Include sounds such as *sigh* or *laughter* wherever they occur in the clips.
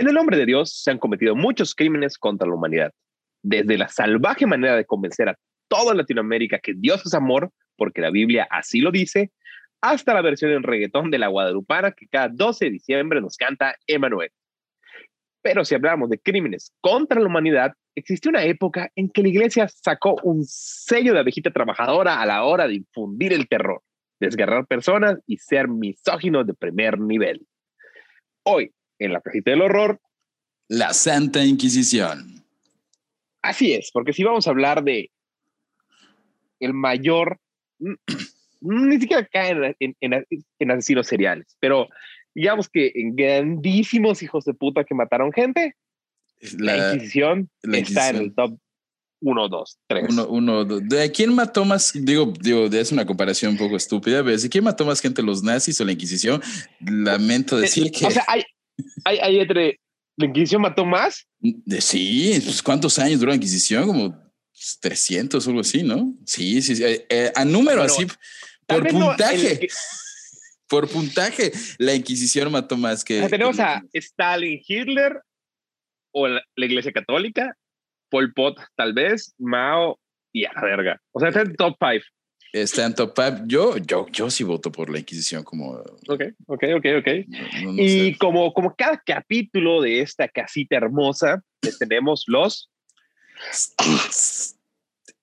En el nombre de Dios se han cometido muchos crímenes contra la humanidad, desde la salvaje manera de convencer a toda Latinoamérica que Dios es amor, porque la Biblia así lo dice, hasta la versión en reggaetón de la Guadalupana que cada 12 de diciembre nos canta Emanuel. Pero si hablamos de crímenes contra la humanidad, existió una época en que la iglesia sacó un sello de abejita trabajadora a la hora de infundir el terror, desgarrar personas y ser misógino de primer nivel. Hoy, en la cajita del horror. La Santa Inquisición. Así es, porque si vamos a hablar de el mayor, ni siquiera cae en, asesinos seriales, pero digamos que en grandísimos hijos de puta que mataron gente, la, Inquisición está en el top 1, 2, 3. Uno, ¿De quién mató más? Digo, digo, es una comparación un poco estúpida, pero ¿de quién mató más gente, los nazis o la Inquisición? Lamento eh, decir que... O sea, hay, hay, hay entre. ¿La Inquisición mató más? De, sí, pues, ¿cuántos años duró la Inquisición? Como 300 o algo así, ¿no? Sí, sí, sí. Eh, eh, a número así, por puntaje. *laughs* por puntaje, la Inquisición mató más que. tenemos a Stalin, Hitler o la, Iglesia Católica, Pol Pot, tal vez, Mao y a la verga. O sea, está en top 5. Está en top five. Yo, yo, yo sí voto por la Inquisición como. Ok, ok, ok, ok. y como, como cada capítulo de esta casita hermosa, tenemos los.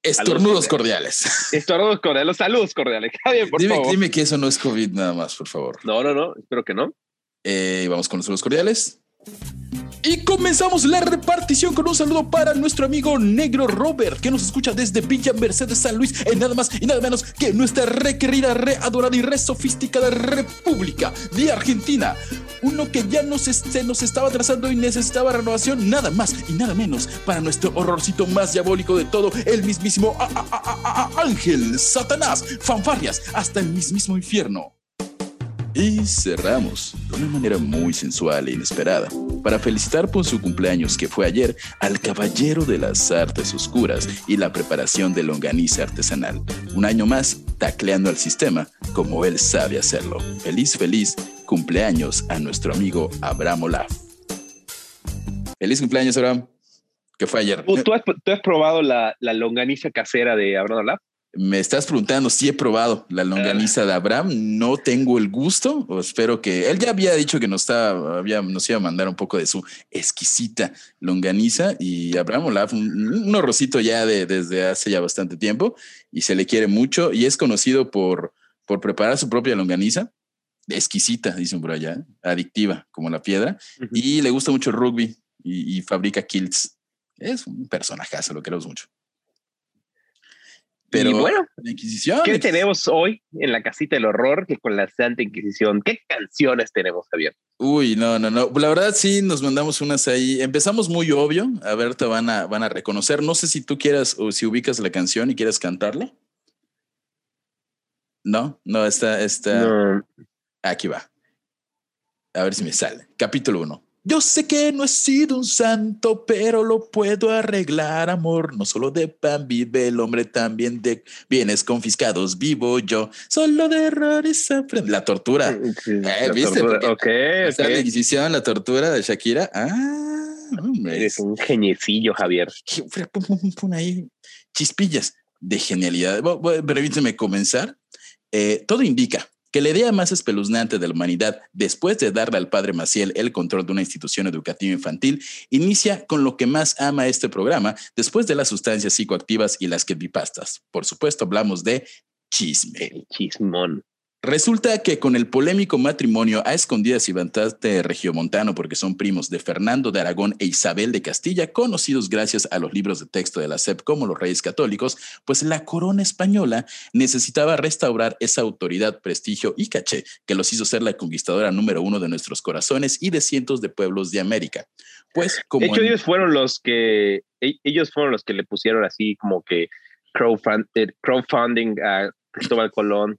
Estornudos cordiales. Estornudos cordiales. Saludos cordiales. *laughs* Javier, por dime, favor. dime que eso no es COVID nada más, por favor. No, no, no. Espero que no. Eh, vamos con los saludos cordiales. Y comenzamos la repartición con un saludo para nuestro amigo Negro Robert, que nos escucha desde Villa Mercedes San Luis, en nada más y nada menos que nuestra requerida, readorada y re sofisticada República de Argentina. Uno que ya nos, se nos estaba trazando y necesitaba renovación, nada más y nada menos para nuestro horrorcito más diabólico de todo, el mismísimo Ángel, Satanás, fanfarrias, hasta el mismísimo infierno. Y cerramos de una manera muy sensual e inesperada para felicitar por su cumpleaños que fue ayer al caballero de las artes oscuras y la preparación de longaniza artesanal. Un año más tacleando al sistema como él sabe hacerlo. Feliz, feliz cumpleaños a nuestro amigo Abraham Olaf. Feliz cumpleaños, Abraham. Que fue ayer. ¿Tú, has, probado la, la longaniza casera de Abraham Olaf? Me estás preguntando si he probado la longaniza de Abraham. No tengo el gusto. O espero que él ya había dicho que nos, estaba, había, nos iba a mandar un poco de su exquisita longaniza. Y Abraham Olaf, un, un ya de, desde hace ya bastante tiempo y se le quiere mucho y es conocido por, por preparar su propia longaniza. Exquisita, dicen por allá, adictiva como la piedra. Y le gusta mucho el rugby y, y fabrica kilts. Es un personajazo, lo queremos mucho. Pero y bueno, la Inquisición. ¿Qué tenemos hoy en la casita del horror que con la Santa Inquisición? ¿Qué canciones tenemos, Javier? Uy, no, no, no. La verdad sí nos mandamos unas ahí. Empezamos muy obvio. A ver, te van a, van a reconocer. No sé si tú quieras o si ubicas la canción y quieres cantarla. No, no, está, está. Aquí va. A ver si me sale. Capítulo 1. Yo sé que no he sido un santo, pero lo puedo arreglar, amor. No solo de pan vive el hombre, también de bienes confiscados vivo yo. Solo de errores aprende. La tortura. Eh, ¿Viste? Ok, La Inquisición, la tortura de Shakira. Ah, Eres un geniecillo, Javier. Pon ahí chispillas de genialidad. Permíteme comenzar. Eh, todo indica que la idea más espeluznante de la humanidad, después de darle al padre Maciel el control de una institución educativa infantil, inicia con lo que más ama este programa, después de las sustancias psicoactivas y las creepypastas. Por supuesto, hablamos de chisme. El chismón. Resulta que con el polémico matrimonio a escondidas y bastante regiomontano, porque son primos de Fernando de Aragón e Isabel de Castilla, conocidos gracias a los libros de texto de la SEP como los Reyes Católicos, pues la corona española necesitaba restaurar esa autoridad, prestigio y caché que los hizo ser la conquistadora número uno de nuestros corazones y de cientos de pueblos de América. Pues como de hecho, ellos fueron los que e-, ellos fueron los que le pusieron así como que crowdfunding, crowdfunding a Cristóbal Colón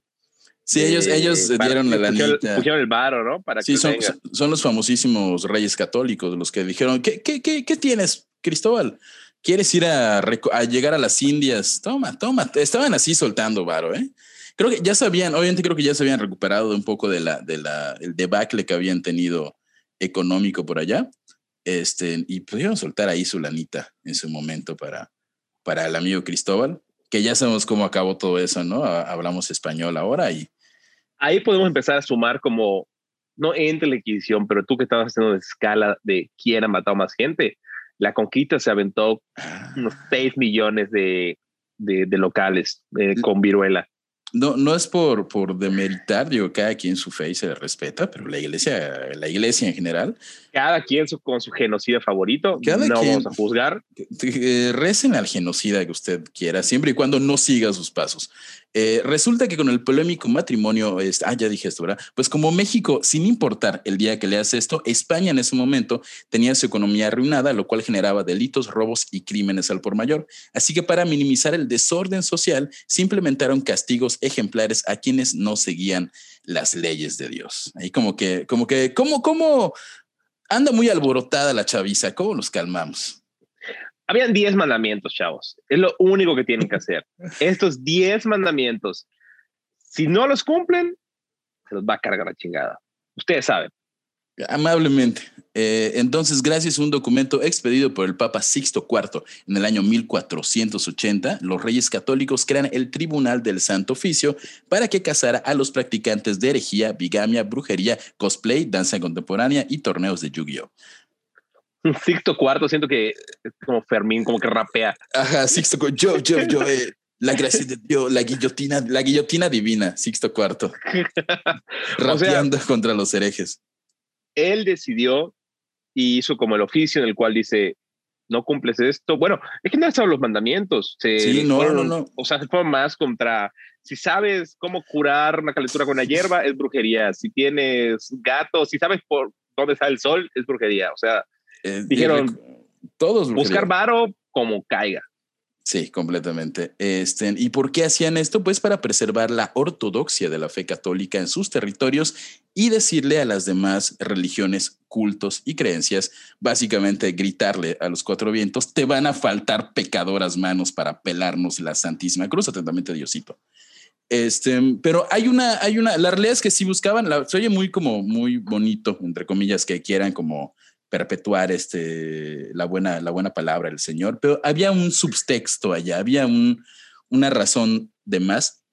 Sí, ellos, ellos dieron la lanita. Pusieron el varo, ¿no? Para sí, son, son, los famosísimos reyes católicos los que dijeron, ¿qué, qué, qué, qué tienes, Cristóbal? ¿Quieres ir a, a, llegar a las Indias? Toma, toma. Estaban así soltando varo, ¿eh? Creo que ya sabían, obviamente creo que ya se habían recuperado un poco de la, de la, el debacle que habían tenido económico por allá. Este, y pudieron soltar ahí su lanita en su momento para, para el amigo Cristóbal, que ya sabemos cómo acabó todo eso, ¿no? Hablamos español ahora y ahí podemos empezar a sumar como, no entre la Inquisición, pero tú que estabas haciendo de escala de quién ha matado más gente, la conquista se aventó unos 6 millones de, de, locales eh, con viruela no, no es por, por demeritar, digo, cada quien su fe y se le respeta, pero la iglesia, la iglesia en general. Cada quien su, con su genocida favorito, cada no vamos a juzgar. recen al genocida que usted quiera, siempre y cuando no siga sus pasos. Eh, resulta que con el polémico matrimonio, este, ah, ya dije esto, ¿verdad? Pues como México, sin importar el día que le hace esto, España en ese momento tenía su economía arruinada, lo cual generaba delitos, robos y crímenes al por mayor. Así que para minimizar el desorden social, se implementaron castigos ejemplares a quienes no seguían las leyes de Dios. Ahí como que, como que, ¿cómo, cómo anda muy alborotada la chaviza? ¿Cómo los calmamos? Habían 10 mandamientos, chavos. Es lo único que tienen que hacer. *laughs* Estos 10 mandamientos, si no los cumplen, se los va a cargar la chingada. Ustedes saben. Amablemente. Eh, entonces, gracias a un documento expedido por el Papa Sixto IV en el año 1480, los reyes católicos crean el Tribunal del Santo Oficio para que casara a los practicantes de herejía, bigamia, brujería, cosplay, danza contemporánea y torneos de Yu-Gi-Oh! Sixto cuarto, siento que es como Fermín, como que rapea. Ajá, Sixto cuarto. Yo, yo, yo, eh, la gracia de Dios, la guillotina, la guillotina divina, Sixto cuarto. *laughs* Rapeando contra los herejes. Él decidió y hizo como el oficio en el cual dice, no cumples esto. Bueno, es que no han los mandamientos. sí, no, no, no. O sea, se fue más contra, si sabes cómo curar una calentura con la hierba, es brujería. Si tienes gatos, si sabes por dónde está el sol, es brujería. O sea, eh, Dijeron, todos buscar varo como caiga. Sí, completamente. Este, ¿Y por qué hacían esto? Pues para preservar la ortodoxia de la fe católica en sus territorios y decirle a las demás religiones, cultos y creencias, básicamente gritarle a los cuatro vientos, te van a faltar pecadoras manos para pelarnos la Santísima Cruz, atentamente Diosito. Este, pero hay una, hay una, la realidad es que si buscaban, la, se oye muy como, muy bonito, entre comillas, que quieran como perpetuar este, la, buena, la buena palabra del Señor, pero había un subtexto allá, había un, una razón de más,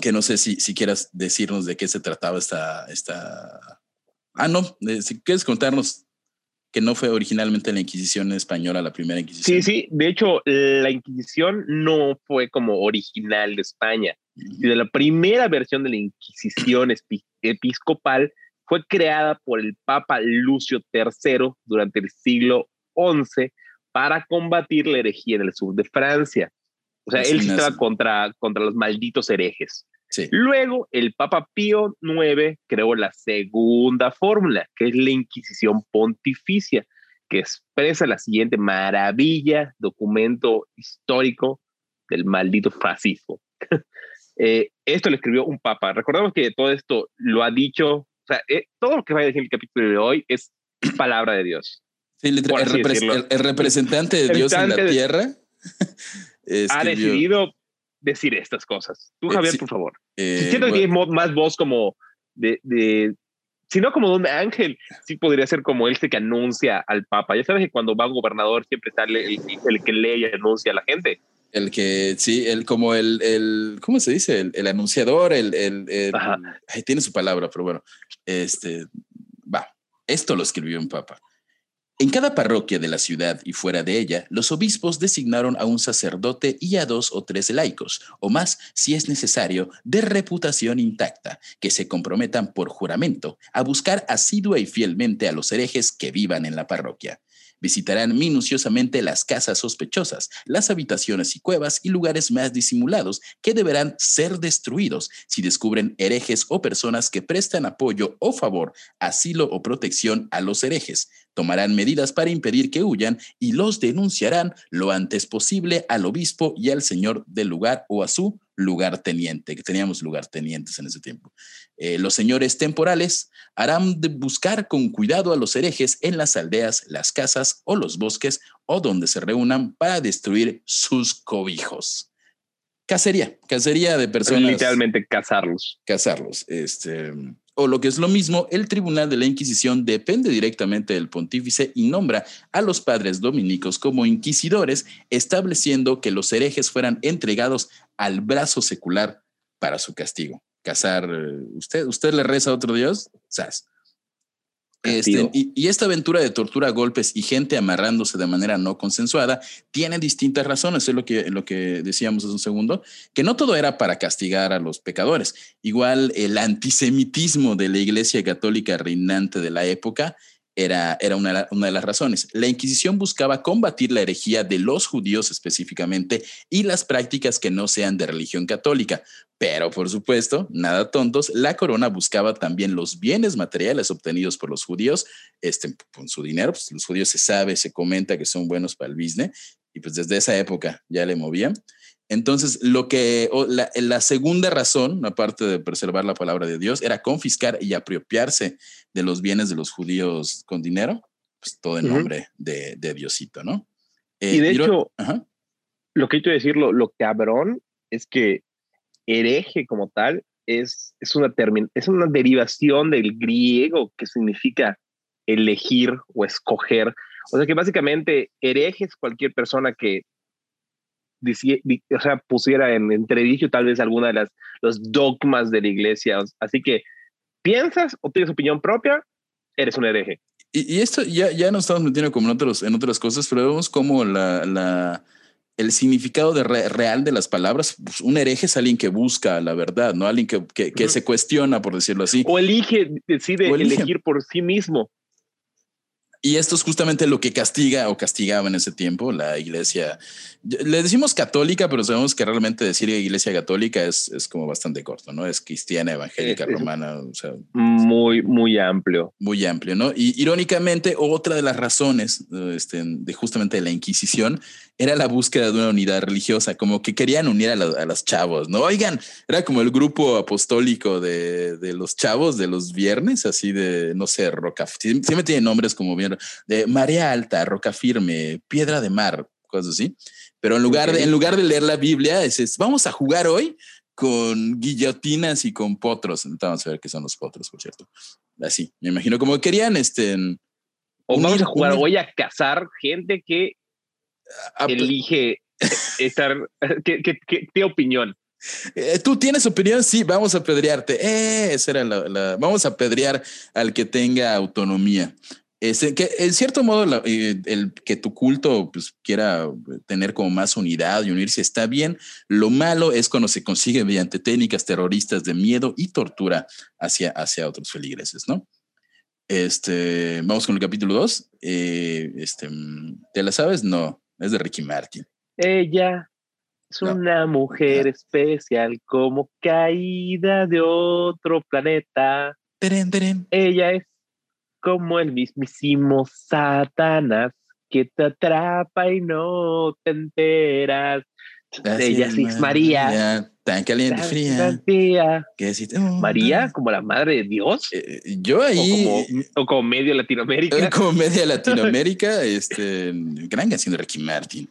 que no sé si, si quieras decirnos de qué se trataba esta... esta... Ah, no, si quieres contarnos que no fue originalmente la Inquisición española la primera Inquisición. Sí, sí, de hecho la Inquisición no fue como original de España. De la primera versión de la Inquisición episcopal fue creada por el Papa Lucio III durante el siglo XI para combatir la herejía en el sur de Francia. O sea, él estaba contra, contra los malditos herejes. Luego, el Papa Pío IX creó la segunda fórmula, que es la Inquisición Pontificia, que expresa la siguiente maravilla, documento histórico del maldito fascismo. *laughs* Eh, esto lo escribió un papa. Recordemos que todo esto lo ha dicho sea, eh, todo lo que va a decir el capítulo de hoy es *clears throat* palabra de Dios. Sí, el, representante de Dios en la tierra *laughs* ha decidido decir estas cosas. Tú, eh, Javier, por favor. Eh, Siento que es más voz como de, de si no como don Ángel, sí podría ser como este que anuncia al Papa. Ya sabes que cuando va un gobernador siempre sale el, el que lee y anuncia a la gente. El que, sí, el, como el, el ¿cómo se dice? El, anunciador, el, el, tiene su palabra, pero bueno, este, va, esto lo escribió un papa. En cada parroquia de la ciudad y fuera de ella, los obispos designaron a un sacerdote y a dos o tres laicos, o más si es necesario, de reputación intacta, que se comprometan por juramento a buscar asidua y fielmente a los herejes que vivan en la parroquia. Visitarán minuciosamente las casas sospechosas, las habitaciones y cuevas y lugares más disimulados que deberán ser destruidos si descubren herejes o personas que prestan apoyo o favor, asilo o protección a los herejes. Tomarán medidas para impedir que huyan y los denunciarán lo antes posible al obispo y al señor del lugar o a su lugarteniente, que teníamos lugartenientes en ese tiempo. Eh, los señores temporales harán de buscar con cuidado a los herejes en las aldeas, las casas o los bosques o donde se reúnan para destruir sus cobijos. Cacería, cacería de personas. Literalmente cazarlos. Cazarlos. Este, o lo que es lo mismo, el Tribunal de la Inquisición depende directamente del pontífice y nombra a los padres dominicos como inquisidores, estableciendo que los herejes fueran entregados al brazo secular para su castigo casar. Eh, ¿Usted, usted le reza a otro Dios? ¿Sas? Este, y, esta aventura de tortura, golpes y gente amarrándose de manera no consensuada tiene distintas razones, es lo que, lo que decíamos hace un segundo, que no todo era para castigar a los pecadores. Igual el antisemitismo de la Iglesia Católica reinante de la época era, era una, una, de las razones. La Inquisición buscaba combatir la herejía de los judíos específicamente y las prácticas que no sean de religión católica. Pero, por supuesto, nada tontos, la corona buscaba también los bienes materiales obtenidos por los judíos, este, con su dinero, pues los judíos se sabe, se comenta que son buenos para el business, y pues desde esa época ya le movían. Entonces, lo que la, la, segunda razón, aparte de preservar la palabra de Dios, era confiscar y apropiarse de los bienes de los judíos con dinero, pues todo en nombre de, de, Diosito, ¿no? y de eh, hecho, lo que quiero decir, lo, lo cabrón es que hereje como tal es, es, una es una derivación del griego que significa elegir o escoger. O sea que básicamente hereje es cualquier persona que o sea, pusiera en entredicho tal vez alguna de las los dogmas de la iglesia. Así que piensas o tienes opinión propia, eres un hereje. Y, y esto ya, ya nos estamos metiendo como en, otros, en otras cosas, pero vemos como la, la, el significado de real de las palabras. Pues, un hereje es alguien que busca la verdad, no alguien que, que, que se cuestiona, por decirlo así. O elige, decide elegir por sí mismo. Y esto es justamente lo que castiga o castigaba en ese tiempo la iglesia. Le decimos católica, pero sabemos que realmente decir iglesia católica es, es como bastante corto, ¿no? Es cristiana, evangélica, romana, o sea. Muy, muy amplio. Muy amplio, ¿no? Y irónicamente, otra de las razones este, de justamente la Inquisición era la búsqueda de una unidad religiosa, como que querían unir a, los chavos, ¿no? Oigan, era como el grupo apostólico de, de los chavos de los viernes, así de, no sé, roca, siempre tiene nombres como bien, de María Alta, Roca Firme, Piedra de Mar, cosas así. Pero en lugar, de, en lugar de leer la Biblia, es, vamos a jugar hoy con guillotinas y con potros. Vamos a ver qué son los potros, por cierto. Así, me imagino como querían, este... O vamos a jugar, voy a cazar gente que elige estar. *laughs* ¿Qué, qué, opinión? Eh, Tú tienes opinión, sí, vamos a apedrearte. Eh, esa era la, Vamos a apedrear al que tenga autonomía. Este, que en cierto modo eh, el que tu culto pues, quiera tener como más unidad y unirse está bien. Lo malo es cuando se consigue mediante técnicas terroristas de miedo y tortura hacia, hacia otros feligreses, ¿no? Este, vamos con el capítulo 2. este, ¿Te la sabes? No. Es de Ricky Martin. Ella es una mujer especial como caída de otro planeta. Ella es como el mismísimo Satanás que te atrapa y no te enteras. Ella es María. Tan caliente y fría. María, como la madre de Dios. Eh, yo ahí. O como, medio *laughs* Latinoamérica. Como media Latinoamérica, *laughs* este, gran canción de Ricky Martin.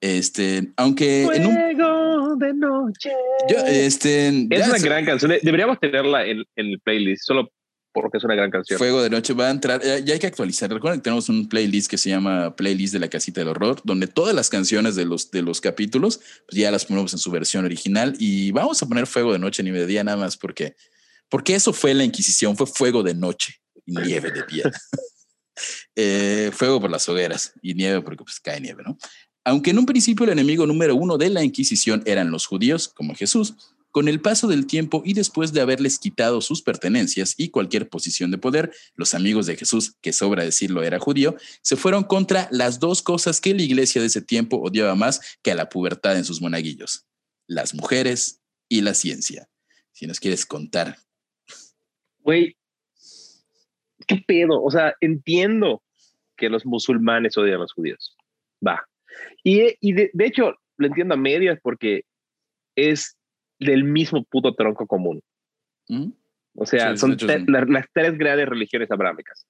Este, aunque en un de noche. este, es una gran canción. Deberíamos tenerla en, en el playlist, solo porque es una gran canción. Fuego de Noche va a entrar, ya hay que actualizar. Recuerden que tenemos un playlist que se llama Playlist de la Casita del Horror, donde todas las canciones de los, de los capítulos pues ya las ponemos en su versión original y vamos a poner Fuego de Noche ni de día nada más porque, porque eso fue la Inquisición, fue Fuego de Noche y nieve de piedra. *laughs* Eh, fuego por las hogueras y nieve porque pues cae nieve, ¿no? Aunque en un principio el enemigo número uno de la Inquisición eran los judíos, como Jesús, con el paso del tiempo y después de haberles quitado sus pertenencias y cualquier posición de poder, los amigos de Jesús, que sobra decirlo era judío, se fueron contra las dos cosas que la iglesia de ese tiempo odiaba más que a la pubertad en sus monaguillos, las mujeres y la ciencia. Si nos quieres contar. Güey, ¿qué pedo? O sea, entiendo que los musulmanes odian a los judíos. Va. Y, de, de hecho, lo entiendo a medias porque es del mismo puto tronco común. ¿Mm? O sea, Sí, son de hecho, te- sí. la- las tres grandes religiones abrámicas.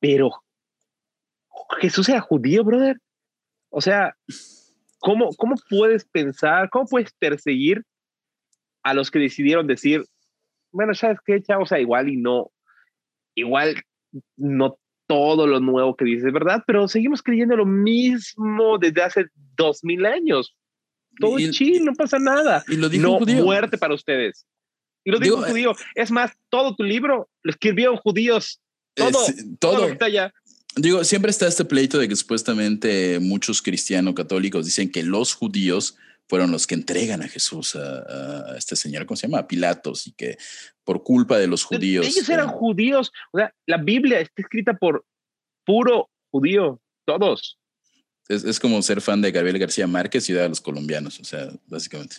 Pero Jesús era judío, brother. O sea, ¿cómo, ¿cómo puedes pensar, cómo puedes perseguir a los que decidieron decir, bueno, ¿sabes qué, chavo? O sea, igual y no, igual no todo lo nuevo que dices, ¿verdad? Pero seguimos creyendo lo mismo desde hace dos mil años. Todo Y- es chill, no pasa nada. Y lo dijo no un judío. muerte para ustedes. Y lo dijo Digo, un judío. Es más, todo tu libro lo escribieron judíos. Todo, Es- todo, lo todo. que está allá. Digo, siempre está este pleito de que supuestamente muchos cristianos católicos dicen que los judíos fueron los que entregan a Jesús a, a este señor, ¿cómo se llama? A Pilatos, y que por culpa de los judíos. Ellos eran eh, judíos. O sea, la Biblia está escrita por puro judío. Todos. Es, es como ser fan de Gabriel García Márquez y de los colombianos, o sea, básicamente.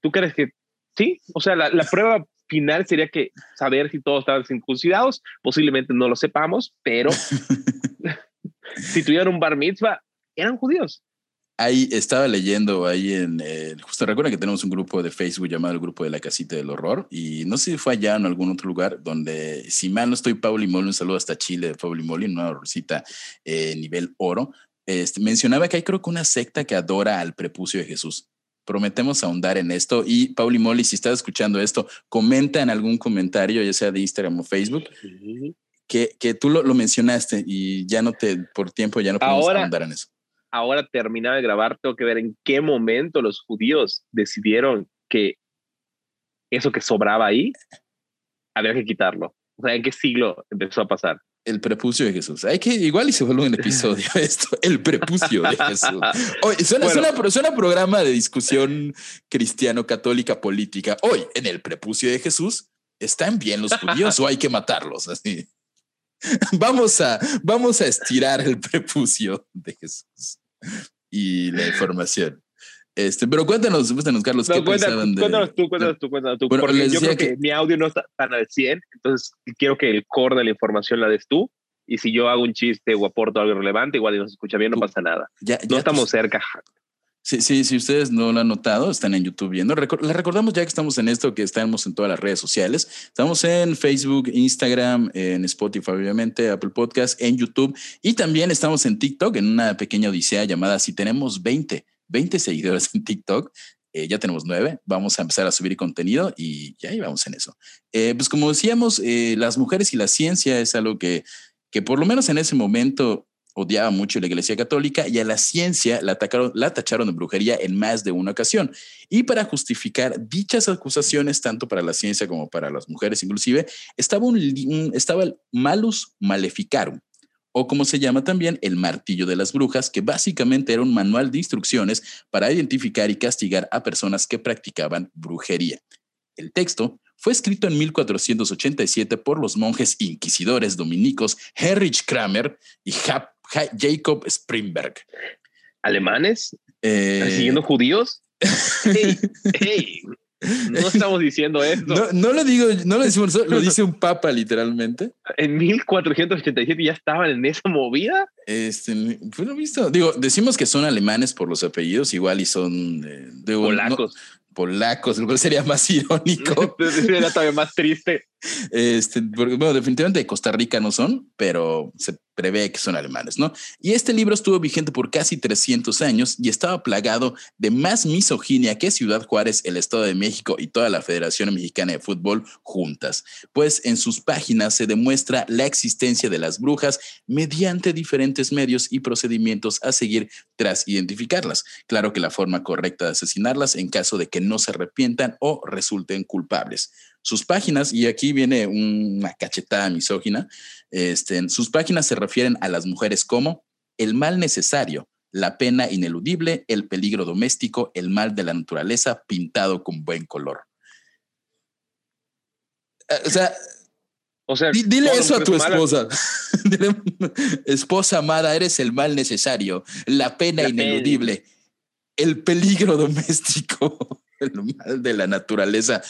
¿Tú crees que sí? O sea, la, la prueba final sería que saber si todos estaban circuncidados. Posiblemente no lo sepamos, pero *laughs* si tuvieran un bar mitzvah, eran judíos. Ahí estaba leyendo ahí en, eh, justo recuerda que tenemos un grupo de Facebook llamado el grupo de la casita del horror y no sé si fue allá o en algún otro lugar donde, si mal no estoy, Pauli Moli, un saludo hasta Chile de Pauli Moli, una horrorcita eh, nivel oro, este, mencionaba que hay creo que una secta que adora al prepucio de Jesús. Prometemos ahondar en esto y Pauli Moli, si estás escuchando esto, comenta en algún comentario, ya sea de Instagram o Facebook, que, que tú lo, lo mencionaste y ya no te, por tiempo ya no podemos Ahora- ahondar en eso. ahora terminaba de grabar, tengo que ver en qué momento los judíos decidieron que eso que sobraba ahí había que quitarlo. O sea, ¿en qué siglo empezó a pasar? El prepucio de Jesús. Hay que igual y se vuelve un episodio *laughs* esto, el prepucio de Jesús. Oye, suena, Bueno. suena- suena programa de discusión cristiano-católica política. Hoy, en el prepucio de Jesús, ¿están bien los judíos o hay que matarlos? Así. Vamos a, vamos a estirar el prepucio de Jesús y la información. Este, pero cuéntanos, cuéntanos, Carlos, No, ¿qué cuenta- pensaban de- cuéntanos tú, cuéntanos tú, cuéntanos tú. Bueno, porque yo creo que, que- mi audio no está tan al 100, entonces quiero que el core de la información la des tú. Y si yo hago un chiste o aporto algo relevante, igual y no se escucha bien, no Tú- pasa nada. Ya- No ya estamos tus- cerca. Sí, sí, si ustedes no lo han notado, están en YouTube viendo. Les recordamos ya que estamos en esto, que estamos en todas las redes sociales. Estamos en Facebook, Instagram, en Spotify, obviamente, Apple Podcast, en YouTube y también estamos en TikTok en una pequeña odisea llamada Si tenemos 20, 20 seguidores en TikTok. eh, ya tenemos nueve, vamos a empezar a subir contenido y ya ahí vamos en eso. Eh, pues como decíamos, eh, las mujeres y la ciencia es algo que, que por lo menos en ese momento odiaba mucho la Iglesia Católica y a la ciencia la, atacaron, la tacharon de brujería en más de una ocasión. Y para justificar dichas acusaciones, tanto para la ciencia como para las mujeres inclusive, estaba, un, estaba el malus maleficarum, o como se llama también el martillo de las brujas, que básicamente era un manual de instrucciones para identificar y castigar a personas que practicaban brujería. El texto fue escrito en 1487 por los monjes inquisidores dominicos Heinrich Kramer y Ja- Ja- Jacob Springberg. ¿Alemanes? Eh, ¿Persiguiendo judíos? *laughs* Hey, hey, *laughs* no estamos diciendo esto. no, no lo digo, no lo decimos lo dice un papa literalmente. En 1487 ya estaban en esa movida. Este, pues lo he visto. Digo, decimos que son alemanes por los apellidos, igual y son eh, de un- no- Polacos. polacos, lo cual sería más irónico. *laughs* Era todavía más triste. Este, bueno, definitivamente de Costa Rica no son, pero se prevé que son alemanes, ¿no? Y este libro estuvo vigente por casi 300 años y estaba plagado de más misoginia que Ciudad Juárez, el Estado de México y toda la Federación Mexicana de Fútbol juntas, pues en sus páginas se demuestra la existencia de las brujas mediante diferentes medios y procedimientos a seguir tras identificarlas. Claro que la forma correcta de asesinarlas en caso de que no se arrepientan o resulten culpables. Sus páginas, y aquí viene una cachetada misógina, este, sus páginas se refieren a las mujeres como el mal necesario, la pena ineludible, el peligro doméstico, el mal de la naturaleza pintado con buen color. Eh, o sea, O sea, di- dile eso a tu esposa. *laughs* Dile, esposa amada, eres el mal necesario, la pena La pena. ineludible, el peligro *laughs* doméstico, el mal de la naturaleza.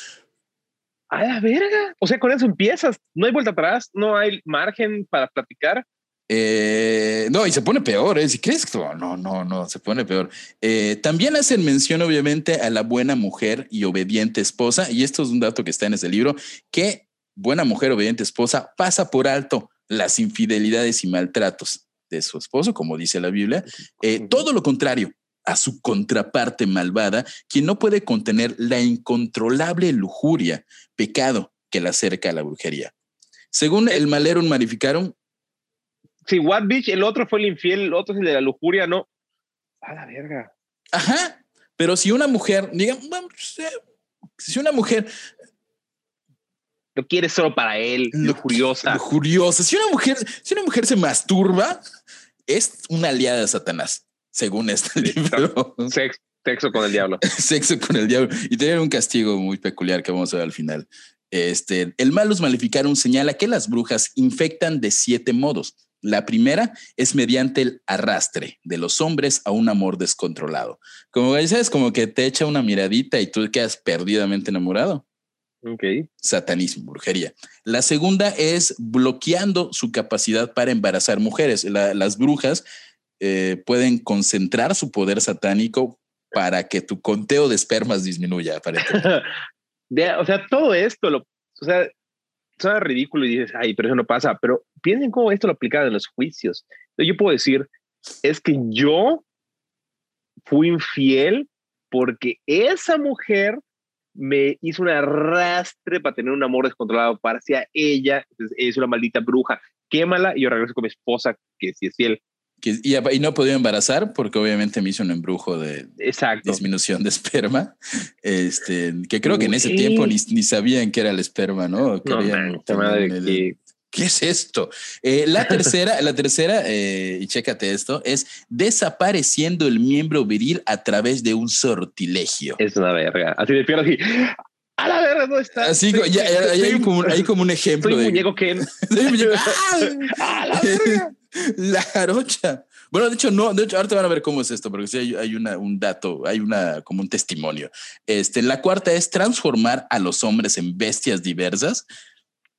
A la verga. O sea, con eso empiezas. No hay vuelta atrás, no hay margen para platicar. Eh, no, y se pone peor, ¿eh? Si crees que no, no, no, no, se pone peor. Eh, también hacen mención, obviamente, a la buena mujer y obediente esposa, y esto es un dato que está en ese libro, que buena mujer, obediente esposa pasa por alto las infidelidades y maltratos de su esposo, como dice la Biblia. Eh, todo lo contrario a su contraparte malvada, quien no puede contener la incontrolable lujuria, pecado que la acerca a la brujería. Según el Malerum Maleficarum, Sí, What Bitch, el otro fue el infiel, el otro es el de la lujuria, ¿no? A la verga. Ajá, pero si una mujer, digamos, vamos, eh, si una mujer Lo quieres solo para él, lujuriosa. lujuriosa, si una mujer, si una mujer se masturba, es una aliada de Satanás, según este libro. Sex- sexo con el diablo. *laughs* Sexo con el diablo y tiene un castigo muy peculiar que vamos a ver al final. Este, el Malus Maleficarum señala que las brujas infectan de siete modos. La primera es mediante el arrastre de los hombres a un amor descontrolado. Como dices, como que te echa una miradita y tú quedas perdidamente enamorado. Ok. Satanismo, brujería. La segunda es bloqueando su capacidad para embarazar mujeres. La- las brujas eh, pueden concentrar su poder satánico para que tu conteo de espermas disminuya, aparentemente. *laughs* De- o sea, todo esto, lo, o sea, suena ridículo y dices, ay, pero eso no pasa. Pero piensen cómo esto lo aplica en los juicios. Yo puedo decir, es que yo fui infiel porque esa mujer me hizo un arrastre para tener un amor descontrolado para hacia ella. Es una maldita bruja. Quémala y yo regreso con mi esposa, que sí es fiel. Que- y, y no podía embarazar porque obviamente me hizo un embrujo de Exacto. disminución de esperma. Este, que creo que en ese Uy. tiempo ni, ni sabían qué era el esperma, ¿no? No, man, madre, que- ¿Qué es esto? Eh, la tercera, la tercera, eh, y chécate esto, es desapareciendo el miembro viril a través de un sortilegio. es una verga. Así de pierdo así. A la verga, ¿dónde está? Así Soy- ya, ya- ya soy hay, como, un- hay como un ejemplo Soy de muñeco Ken. *laughs* Muñeco. *laughs* ¡Ah! A la *laughs* verga. *laughs* la jarocha. Bueno, de hecho, no, de hecho, ahorita van a ver cómo es esto, porque sí hay, hay una, un dato, hay una, como un testimonio. Este, la cuarta es transformar a los hombres en bestias diversas.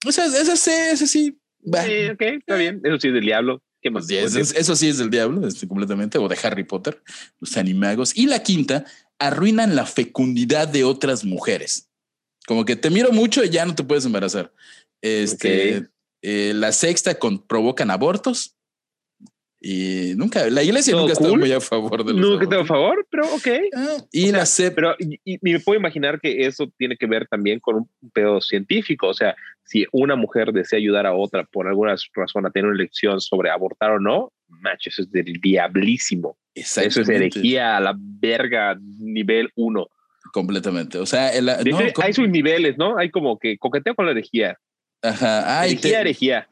O sea, eso sí, eso sí. va. Sí, ok, está bien. Eso sí es del diablo. ¿Qué más? Sí, eso, es- eso sí es del diablo, este, completamente, o de Harry Potter, los animagos. Y la quinta, arruinan la fecundidad de otras mujeres. Como que te miro mucho y ya no te puedes embarazar. Este, Ok. eh, la sexta, con, provocan abortos. Y nunca, la iglesia Todo nunca está cool. muy a favor de los Nunca tengo a favor, pero ok. Ah, y la sep- Pero y, y me puedo imaginar que eso tiene que ver también con un pedo científico. O sea, si una mujer desea ayudar a otra por alguna razón a tener una elección sobre abortar o no, macho, eso es del diablísimo. Eso es herejía a la verga nivel uno. Completamente. O sea, el- no, hay sus niveles, ¿no? Hay como que coqueteo con la herejía. ajá, ay, herejía, te- herejía.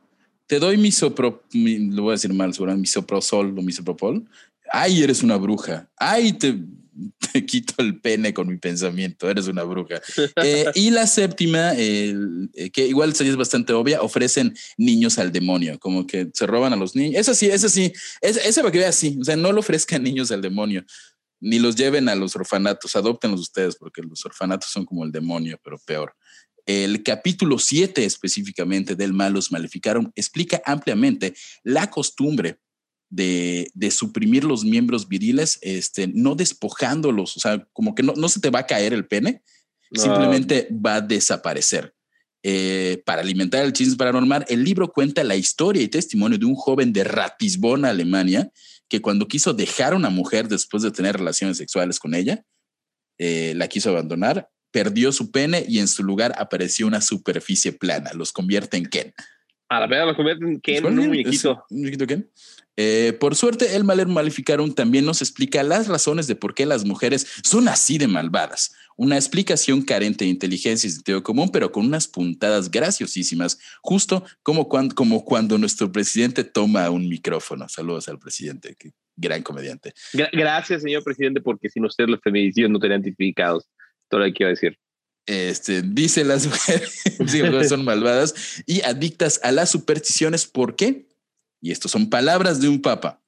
Te doy misopro, mi, lo voy a decir mal, seguramente misoprosol o misopropol. Ay, eres una bruja. Ay, te, *laughs* te quito el pene con mi pensamiento. Eres una bruja. *laughs* Eh, y la séptima, eh, que igual sí es bastante obvia, ofrecen niños al demonio, como que se roban a los niños. Eso sí, eso sí, es- esa para que veas así. O sea, no lo ofrezcan *laughs* niños al demonio, ni los lleven a los orfanatos. Adóptenlos ustedes, porque los orfanatos son como el demonio, pero peor. El capítulo 7 específicamente del Malus Maleficarum explica ampliamente la costumbre de, de suprimir los miembros viriles, este, no despojándolos, o sea, como que no, no se te va a caer el pene, No. simplemente va a desaparecer. Eh, para alimentar el chisme paranormal, el libro cuenta la historia y testimonio de un joven de Ratisbona, Alemania, que cuando quiso dejar a una mujer después de tener relaciones sexuales con ella, eh, la quiso abandonar, perdió su pene y en su lugar apareció una superficie plana. Los convierte en Ken. A la verga lo convierten que en ¿Es un Ken? muñequito. ¿Es un muñequito Ken? Eh, por suerte, el Maler Maleficarum también nos explica las razones de por qué las mujeres son así de malvadas. una explicación carente de inteligencia y sentido común, pero con unas puntadas graciosísimas, justo como cuando, como cuando nuestro presidente toma un micrófono. Saludos al presidente, que gran comediante. gracias, señor presidente, porque sin usted los feminicidios no tenían tipificados. Todo lo que quiero decir. Este, dice *laughs* las mujeres son malvadas y adictas a las supersticiones. ¿Por qué? Y estos son palabras de un papa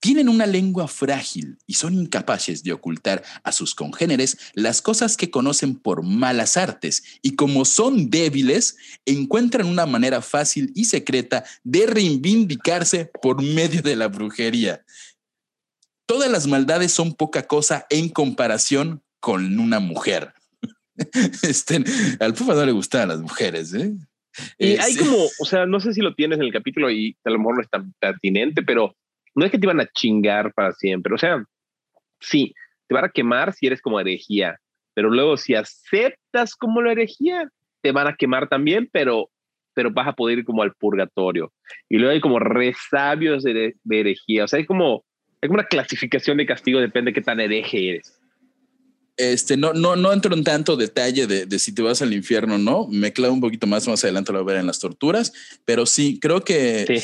tienen una lengua frágil y son incapaces de ocultar a sus congéneres las cosas que conocen por malas artes y como son débiles, encuentran una manera fácil y secreta de reivindicarse por medio de la brujería. Todas las maldades son poca cosa en comparación con una mujer. *laughs* Este, al Pufa no le gustan las mujeres, ¿eh? Y hay como, o sea, no sé si lo tienes en el capítulo y a lo mejor no es tan pertinente, pero no es que te van a chingar para siempre. O sea, sí, te van a quemar si eres como herejía, pero luego si aceptas como la herejía, te van a quemar también, pero, pero vas a poder ir como al purgatorio. Y luego hay como resabios de, de herejía. O sea, hay como, hay como una clasificación de castigo, depende de qué tan hereje eres. Este, no, no, no entro en tanto detalle de, si te vas al infierno o no. Me clavo un poquito más más adelante lo voy a ver en las torturas, pero sí, creo que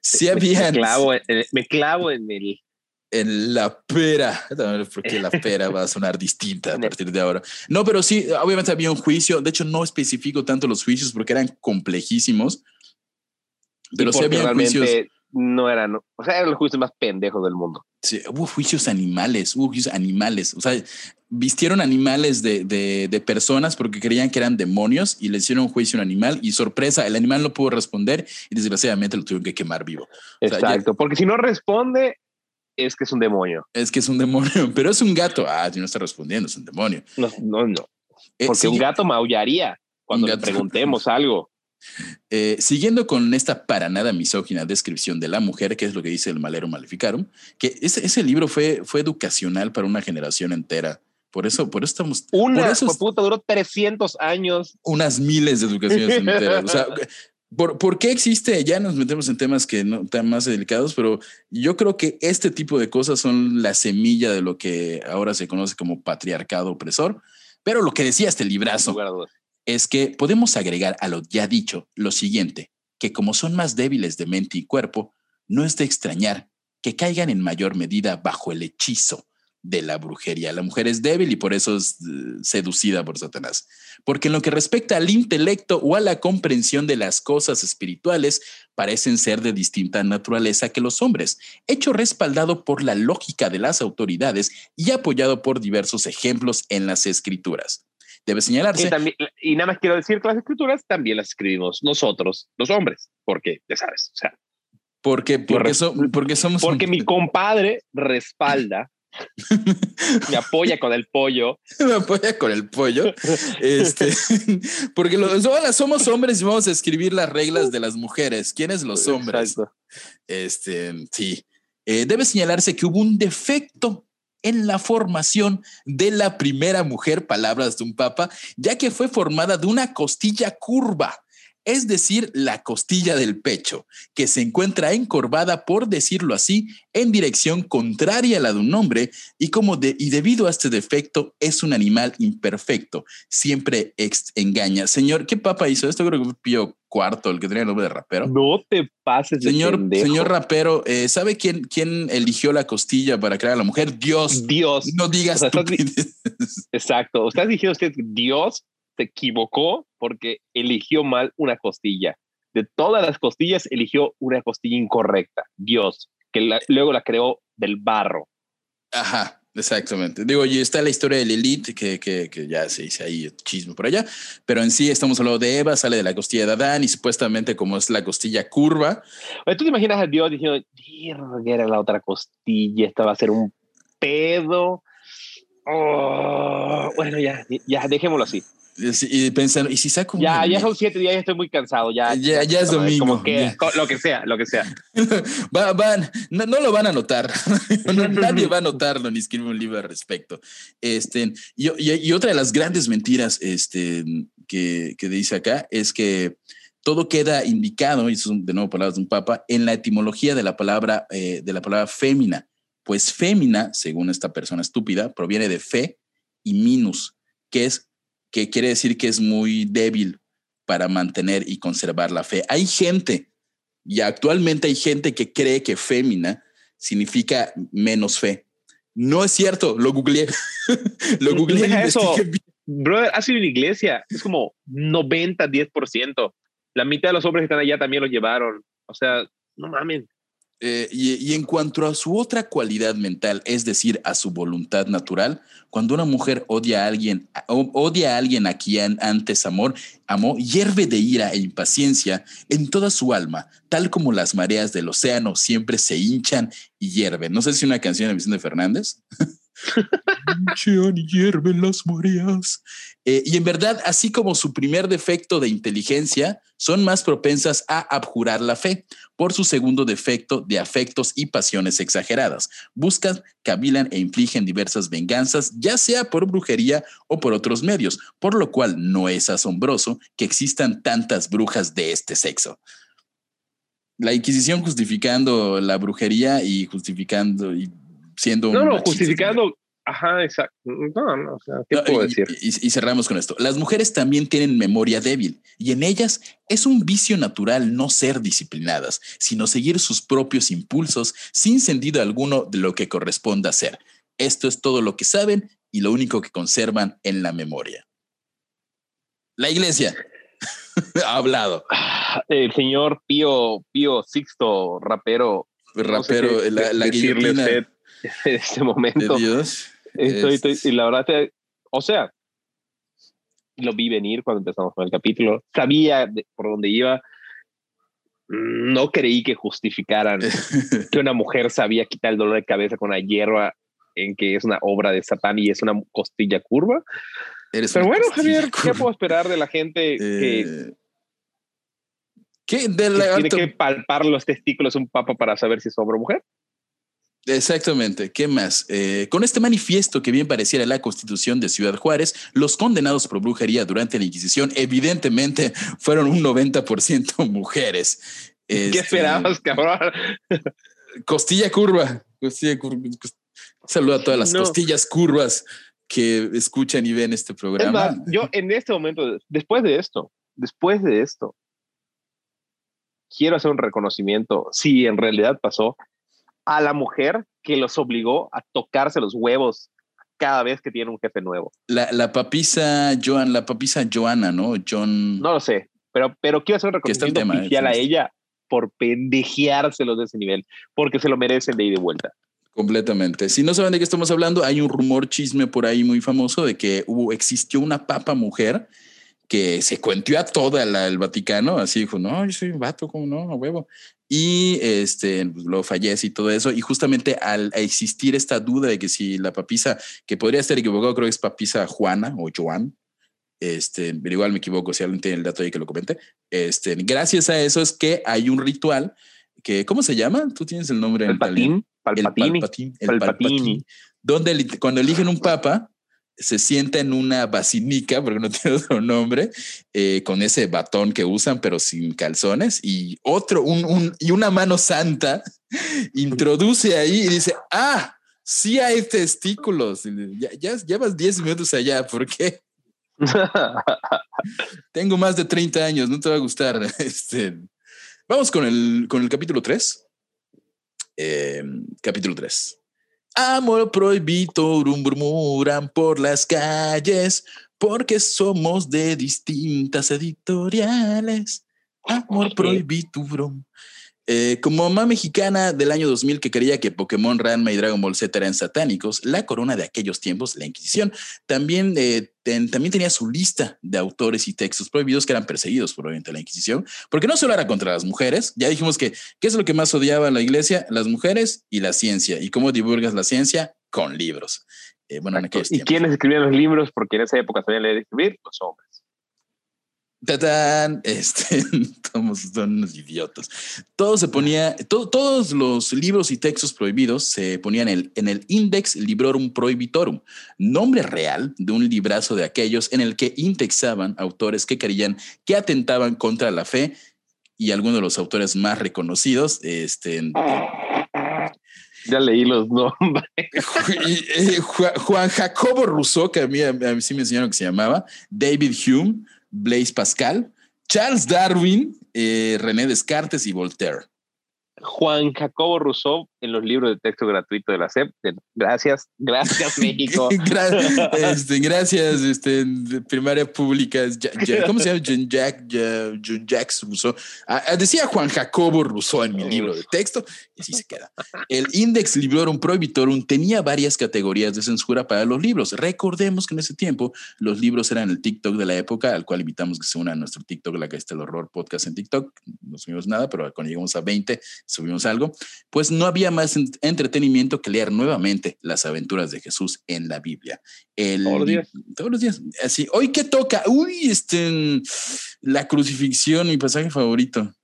sí, *laughs* había. Me clavo, me clavo en el. En la pera, porque la pera va a sonar distinta a *laughs* partir de ahora. No, pero sí, obviamente había un juicio. De hecho, no especifico tanto los juicios porque eran complejísimos. Pero sí había juicios no eran, o sea, eran los juicios más pendejos del mundo. Sí, hubo juicios animales, hubo juicios animales. O sea, vistieron animales de, de, personas porque creían que eran demonios y le hicieron un juicio a un animal y sorpresa, el animal no pudo responder y desgraciadamente lo tuvieron que quemar vivo. Exacto, porque si no responde es que es un demonio. Es que es un demonio, *laughs* pero es un gato. Ah, si no está respondiendo, es un demonio. No, no, no. Eh, porque un gato maullaría cuando le preguntemos algo. Eh, siguiendo con esta para nada misógina descripción de la mujer, que es lo que dice el Malero Maleficarum, que ese, ese libro fue, fue educacional para una generación entera por eso, por eso estamos. Una puta duró 300 años. Unas miles de educaciones *laughs* enteras. O sea, ¿por, ¿por, qué existe? Ya nos metemos en temas que no están más delicados, pero yo creo que este tipo de cosas son la semilla de lo que ahora se conoce como patriarcado opresor. Pero lo que decía este librazo es que podemos agregar a lo ya dicho lo siguiente, que como son más débiles de mente y cuerpo, no es de extrañar que caigan en mayor medida bajo el hechizo de la brujería. La mujer es débil y por eso es eh, seducida por Satanás. Porque en lo que respecta al intelecto o a la comprensión de las cosas espirituales, parecen ser de distinta naturaleza que los hombres, hecho respaldado por la lógica de las autoridades y apoyado por diversos ejemplos en las escrituras. Debe señalarse. Y, nada más quiero decir que las escrituras también las escribimos nosotros, los hombres, porque ya sabes, o sea. Porque, porque, porque somos. Porque mi compadre respalda *laughs* me apoya con el pollo. me apoya con el pollo. Este, *laughs* porque los, somos hombres y vamos a escribir las reglas de las mujeres. ¿Quiénes los hombres? Este, sí. Eh, debe señalarse que hubo un defecto en la formación de la primera mujer, palabras de un papa, ya que fue formada de una costilla curva es decir, la costilla del pecho, que se encuentra encorvada, por decirlo así, en dirección contraria a la de un hombre y, como de, y debido a este defecto es un animal imperfecto, siempre engaña. Señor, ¿qué papa hizo esto? Creo que fue Pío Cuarto, el que tenía el nombre de rapero. No te pases. Señor, señor rapero, eh, ¿sabe quién, quién eligió la costilla para crear a la mujer? Dios. Dios. No digas. Exacto. Usted dijo usted Dios se equivocó porque eligió mal una costilla. De todas las costillas, eligió una costilla incorrecta. Dios, que luego la creó del barro. Ajá, exactamente. Digo, y está la historia del Elite, que, que, que, ya se dice ahí chisme por allá, pero en sí estamos hablando de Eva, sale de la costilla de Adán y supuestamente como es la costilla curva. ¿Tú te imaginas a Dios diciendo, era la otra costilla, esta va a ser un pedo? Oh, bueno, ya, ya, dejémoslo así. Y pensando, ¿y si saco Ya, ya son siete días, estoy muy cansado. Ya, ya, ya es domingo. Como que, lo que sea, lo que sea. *laughs* Va, van, no, no, lo van a notar. *laughs* nadie va a *laughs* notarlo ni escribe un libro al respecto. Este, y, y, otra de las grandes mentiras este, que, que dice acá es que todo queda indicado, y son de nuevo palabras de un papa, en la etimología de la palabra, eh, de la palabra fémina. Pues fémina, según esta persona estúpida, proviene de fe y minus que es que quiere decir que es muy débil para mantener y conservar la fe. Hay gente, y actualmente hay gente que cree que fémina significa menos fe. No es cierto, lo googleé. *laughs* lo googleé. Deja eso. Brother, ha sido en iglesia, es como 90, 10%. La mitad de los hombres que están allá también los llevaron. O sea, no mamen. Eh, y, en cuanto a su otra cualidad mental, es decir, a su voluntad natural, cuando una mujer odia a alguien, odia a alguien a quien antes amor, amó, hierve de ira e impaciencia en toda su alma, tal como las mareas del océano siempre se hinchan y hierven. No sé si una canción de Vicente Fernández. *laughs* y las. Eh, y en verdad, así como su primer defecto de inteligencia, son más propensas a abjurar la fe por su segundo defecto de afectos y pasiones exageradas. Buscan, cavilan e infligen diversas venganzas, ya sea por brujería o por otros medios, por lo cual no es asombroso que existan tantas brujas de este sexo. La Inquisición justificando la brujería y justificando y siendo... No, no, justificando Ajá, exacto. No, no, o sea, ¿qué puedo y, decir? Y, cerramos con esto. Las mujeres también tienen memoria débil y en ellas es un vicio natural no ser disciplinadas, sino seguir sus propios impulsos sin sentido alguno de lo que corresponda hacer. Esto es todo lo que saben y lo único que conservan en la memoria. La iglesia *laughs* ha hablado. El señor Pío, Pío Sixto, rapero. Rapero, la, la guillotina. *laughs* En este momento. Dios. Estoy, y la verdad, o sea, lo vi venir cuando empezamos con el capítulo. Sabía por dónde iba. No creí que justificaran *laughs* que una mujer sabía quitar el dolor de cabeza con la hierba en que es una obra de Satán y es una costilla curva. Pero bueno, Javier, ¿qué puedo esperar de la gente *laughs* que, eh, ¿Qué? De la, tiene que palpar los testículos un papa para saber si es hombre o mujer? Exactamente. ¿Qué más? Eh, con este manifiesto que bien pareciera la constitución de Ciudad Juárez, los condenados por brujería durante la Inquisición evidentemente fueron un 90% *laughs* mujeres. ¿Qué este, esperabas, cabrón? Costilla curva. Costilla curva. Saludo a todas las costillas curvas que escuchan y ven este programa. yo en este momento, después de esto, después de esto, quiero hacer un reconocimiento. Si en realidad pasó, a la mujer que los obligó a tocarse los huevos cada vez que tiene un jefe nuevo. La, la papisa Joan, la papisa Joana, ¿no? John. No lo sé, pero, pero quiero hacer un reconocimiento tema, eh, oficial a ella por pendejeárselos de ese nivel, porque se lo merecen de ida y de vuelta. Completamente. Si no saben de qué estamos hablando, hay un rumor chisme por ahí muy famoso de que hubo, existió una papa mujer que se cuenteó a toda el Vaticano, así dijo, no, yo soy un vato, como no, a huevo y este, lo fallece y todo eso. Y justamente al existir esta duda de que si la papisa, que podría estar equivocado, creo que es papisa Juana o Joan, este, pero igual me equivoco si alguien tiene el dato ahí que lo comente. Este, gracias a eso es que hay un ritual que, ¿cómo se llama? Tú tienes el nombre. El patín. El palpatín. El palpatín. Donde cuando eligen un papa, se sienta en una basinica, porque no *laughs* tiene otro nombre, eh, con ese batón que usan, pero sin calzones, y otro, un, y una mano santa *laughs* introduce ahí y dice, ah, sí hay testículos. Ya, ya llevas 10 minutos allá, ¿por qué? *laughs* Tengo más de 30 años, no te va a gustar. Este, vamos con el, con el capítulo 3. Eh, capítulo 3. Amor prohibido murmuran por las calles porque somos de distintas editoriales. Amor prohibido. Eh, como mamá mexicana del año 2000 que creía que Pokémon, Ranma y Dragon Ball Z eran satánicos, la corona de aquellos tiempos, la Inquisición, también, eh, también tenía su lista de autores y textos prohibidos que eran perseguidos por obviamente la Inquisición, porque no solo era contra las mujeres, ya dijimos que, ¿qué es lo que más odiaba la iglesia? Las mujeres y la ciencia. ¿Y cómo divulgas la ciencia? Con libros. Eh, bueno, en ¿Y quiénes escribían los libros? Porque en esa época sabían leer y escribir los hombres. ¡Tatán! *laughs* Este, somos son unos idiotas. Todo se ponía, todos los libros y textos prohibidos se ponían en el, en el Index Librorum Prohibitorum, nombre real de un librazo de aquellos en el que indexaban autores que creían que atentaban contra la fe y algunos de los autores más reconocidos. Este, Ya leí los nombres. *laughs* Eh, Juan Jacobo Rousseau, que a mí, a mí sí me enseñaron que se llamaba, David Hume, Blaise Pascal, Charles Darwin, eh, René Descartes y Voltaire. Juan Jacobo Rousseau en los libros de texto gratuito de la SEP. Gracias, gracias *laughs* México. *laughs* este, gracias, este, primaria pública. ¿Cómo se llama? John, Jack, John Jacques Rousseau. Ah, ah, decía Juan Jacobo Rousseau en mi libro de texto y así se queda. El Index Librorum Prohibitorum tenía varias categorías de censura para los libros. Recordemos que en ese tiempo los libros eran el TikTok de la época, al cual invitamos que se una a nuestro TikTok, la que está el horror podcast en TikTok. No subimos nada, pero cuando llegamos a 20 subimos algo, pues no había más entretenimiento que leer nuevamente las aventuras de Jesús en la Biblia. El, todos los días. Todos los días. Así, hoy qué toca, uy, este, la crucifixión, mi pasaje favorito.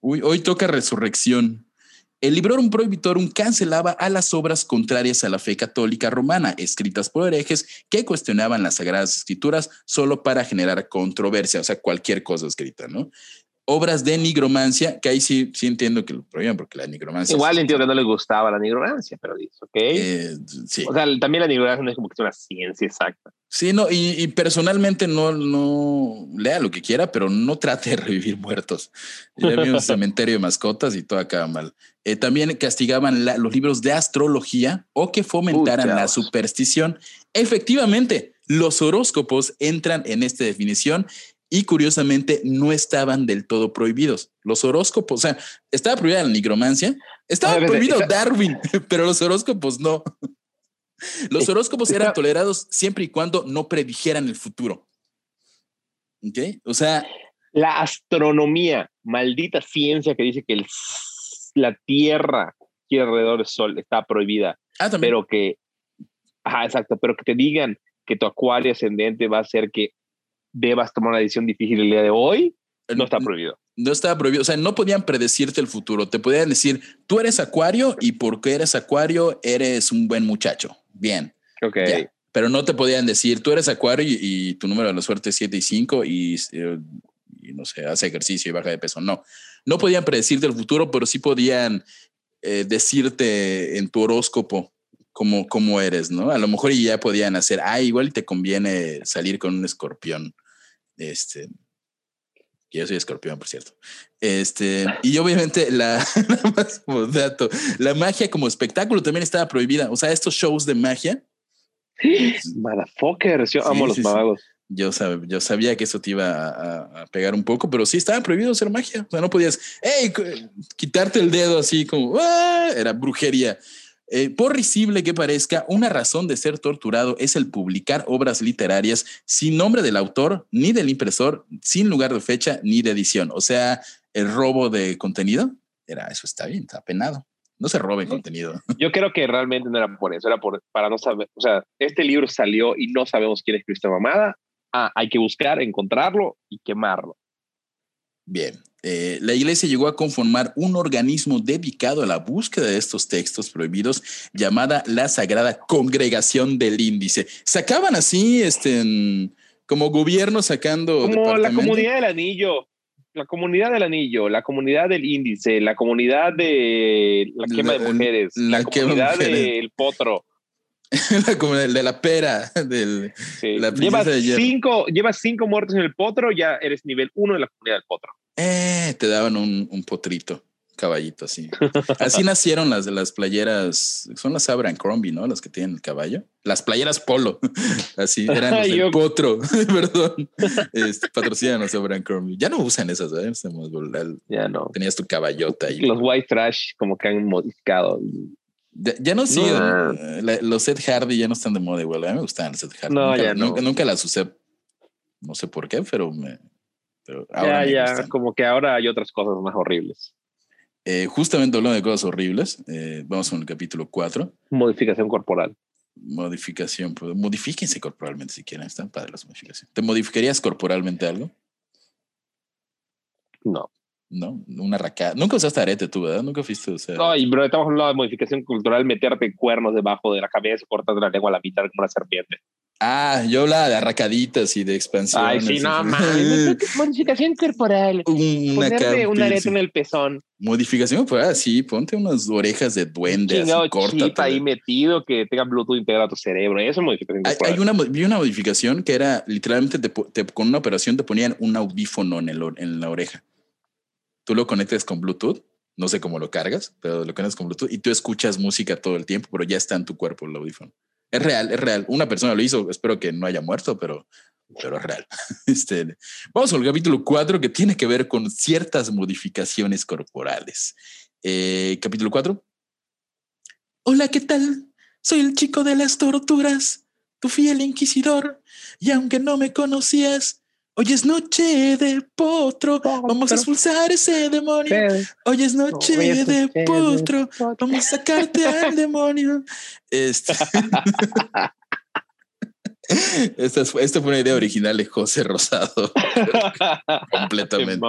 Uy, hoy toca resurrección. El Librorum Prohibitorum cancelaba a las obras contrarias a la fe católica romana, escritas por herejes que cuestionaban las sagradas escrituras solo para generar controversia, o sea, cualquier cosa escrita, ¿no? Obras de nigromancia, que ahí sí, sí entiendo que lo prohíban, porque la nigromancia. Igual entiendo que no les gustaba la nigromancia, pero dice, ok. Eh, sí. O sea, también la nigromancia no es como que sea una ciencia exacta. Sí, no, y, personalmente no, no lea lo que quiera, pero no trate de revivir muertos. Ya vi un *laughs* cementerio de mascotas y todo acaba mal. Eh, también castigaban los libros de astrología o que fomentaran la superstición. Efectivamente, los horóscopos entran en esta definición y curiosamente no estaban del todo prohibidos. Los horóscopos, o sea, estaba prohibida la nigromancia, estaba prohibido Darwin, *laughs* pero los horóscopos no. Los horóscopos eran tolerados siempre y cuando no predijeran el futuro. ¿Ok? O sea... La astronomía, maldita ciencia que dice que el, la Tierra gira alrededor del Sol, está prohibida. Ah, pero que... Ajá, exacto, pero que te digan que tu acuario ascendente va a ser que debas tomar una decisión difícil el día de hoy, no está prohibido. No estaba prohibido, o sea, no podían predecirte el futuro, te podían decir, tú eres acuario y porque eres acuario eres un buen muchacho. Bien. Ok. Pero no te podían decir, tú eres acuario y, tu número de la suerte es 7 y 5 y, y, no sé, hace ejercicio y baja de peso. No, no podían predecirte el futuro, pero sí podían eh, decirte en tu horóscopo como, eres, ¿no? A lo mejor ya podían hacer, ah, igual te conviene salir con un escorpión. Este, yo soy escorpión, por cierto. Este, y obviamente la, *laughs* dato, la magia como espectáculo también estaba prohibida. O sea, estos shows de magia. Motherfucker, yo amo los magos. Yo, yo sabía que eso te iba a, pegar un poco, pero sí estaba prohibido hacer magia. O sea, no podías, hey, quitarte el dedo así como, ¡ah! era brujería. Eh, por risible que parezca, una razón de ser torturado es el publicar obras literarias sin nombre del autor ni del impresor, sin lugar de fecha ni de edición. O sea, el robo de contenido, era eso está bien, está penado. No se robe contenido. *laughs* Yo creo que realmente no era por eso, era por, para no saber, o sea, este libro salió y no sabemos quién escribió esta mamada. Ah, hay que buscar, encontrarlo y quemarlo. Bien, eh, la iglesia llegó a conformar un organismo dedicado a la búsqueda de estos textos prohibidos llamada la Sagrada Congregación del Índice. Sacaban así, este, como gobierno sacando... Como la comunidad del anillo, la comunidad del anillo, la comunidad del índice, la comunidad de la quema de mujeres, la, comunidad del potro. *laughs* la comunidad de la pera, del, llevas, cinco, llevas cinco muertos en el potro, ya eres nivel uno de la comunidad del potro eh, te daban un, un potrito, caballito así. *laughs* Así nacieron las de las playeras, son las Abercrombie, ¿no? Las que tienen el caballo. Las playeras polo, *laughs* así eran los del potro, *laughs* perdón. Este, patrocinan los Abercrombie. Ya no usan esas, ¿eh? Ya no. Tenías tu caballota ahí. Los white trash como que han modificado. Ya, no sí, los Ed Hardy ya no están de moda igual. A mí me gustaban los Ed Hardy. No, ya no. Nunca, nunca las usé. No sé por qué, pero me, ya, ya, como que ahora hay otras cosas más horribles. Eh, justamente hablando de cosas horribles, eh, vamos con el capítulo 4. Modificación corporal. Modificación, pues, modifíquense corporalmente si quieren, están padres las modificaciones. ¿Te modificarías corporalmente algo? No. No, una racada. Nunca usaste arete tú, ¿verdad? Nunca fuiste. O sea... No, y bro, estamos hablando de modificación cultural, meterte cuernos debajo de la cabeza, cortando la lengua a la mitad como una serpiente. Ah, yo hablaba de arracaditas y de expansión. Ay, sí, no mames. *laughs* Modificación corporal. Una Ponerle un arete en el pezón. Modificación corporal, sí, ponte unas orejas de duende, Chingado chip ahí metido que tenga Bluetooth integrado a tu cerebro. Eso es modificación Hay, corporal. hay una, vi una modificación que era literalmente te te- con una operación te ponían un audífono en, el, en la oreja. Tú lo conectas con Bluetooth, no sé cómo lo cargas, pero lo conectas con Bluetooth y tú escuchas música todo el tiempo, pero ya está en tu cuerpo el audífono. Es real, es real. Una persona lo hizo, espero que no haya muerto, pero, pero es real. *laughs* Este, vamos al capítulo 4 que tiene que ver con ciertas modificaciones corporales. Eh, capítulo 4. Hola, ¿qué tal? Soy el chico de las torturas, tu fiel inquisidor, y aunque no me conocías, hoy es noche de potro, vamos a expulsar ese demonio. Hoy es noche de potro, vamos a sacarte al demonio. Este. *laughs* Esta fue, esta fue una idea original de José Rosado, *laughs* completamente.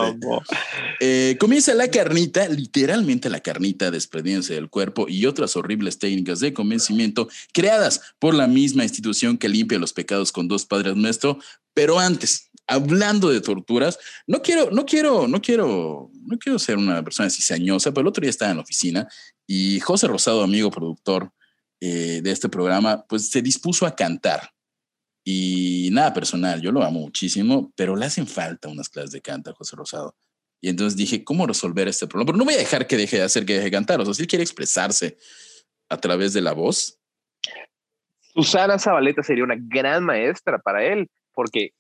Eh, comienza la carnita, literalmente la carnita desprendiéndose del cuerpo y otras horribles técnicas de convencimiento creadas por la misma institución que limpia los pecados con dos padres nuestro. Pero antes, hablando de torturas, no quiero, no quiero, no quiero, no quiero ser una persona cizañosa, pero el otro día estaba en la oficina y José Rosado, amigo productor eh, de este programa, pues se dispuso a cantar. Y nada personal, yo lo amo muchísimo, pero le hacen falta unas clases de canto a José Rosado. Y entonces dije, ¿cómo resolver este problema? Pero no voy a dejar que deje de hacer que deje de cantar. O sea, si él quiere expresarse a través de la voz, Susana Zabaleta sería una gran maestra para él, porque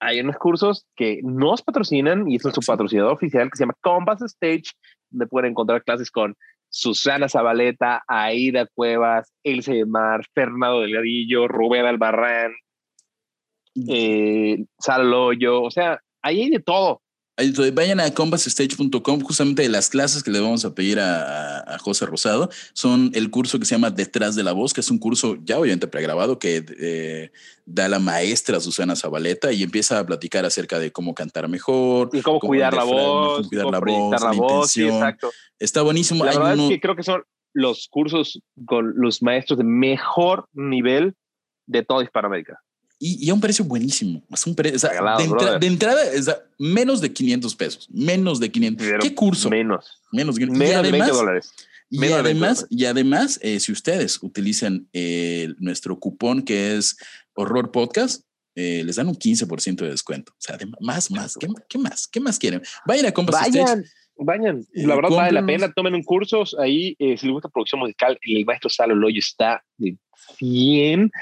hay unos cursos que nos patrocinan y es nuestro Sí. patrocinador oficial que se llama Compass Stage, donde pueden encontrar clases con Susana Zabaleta, Aida Cuevas, Ilse Mar, Fernando Delgadillo, Rubén Albarrán, eh, Saloyo, o sea, ahí hay de todo. Vayan a compassStage.com, justamente de las clases que le vamos a pedir a, a, José Rosado, son el curso que se llama Detrás de la Voz, que es un curso ya obviamente pregrabado que eh, da la maestra Susana Zabaleta y empieza a platicar acerca de cómo cantar mejor, y cómo, cómo cuidar la voz, cómo cuidar cómo la voz, la, la voz, sí, exacto. Está buenísimo. La Hay verdad uno- es que creo que son los cursos con los maestros de mejor nivel de toda Hispanoamérica. Y, y a un precio buenísimo. Es un pre- o sea, Regalado, de, entra- brother. de entrada, o sea, menos de 500 pesos. Menos de 500. Pero ¿Qué curso? Menos. menos de 500. Menos y de 20 además, dólares. y menos de 20 además, y además eh, si ustedes utilizan eh, nuestro cupón que es Horror Podcast, eh, les dan un 15% de descuento. O sea, de- más, más. ¿Qué, qué más? ¿Qué más quieren? Vayan a Compass Stage. Vayan, vayan. La verdad vale la pena. Tomen un curso. Ahí, eh, si les gusta producción musical, el maestro Salo Loyo está de 100.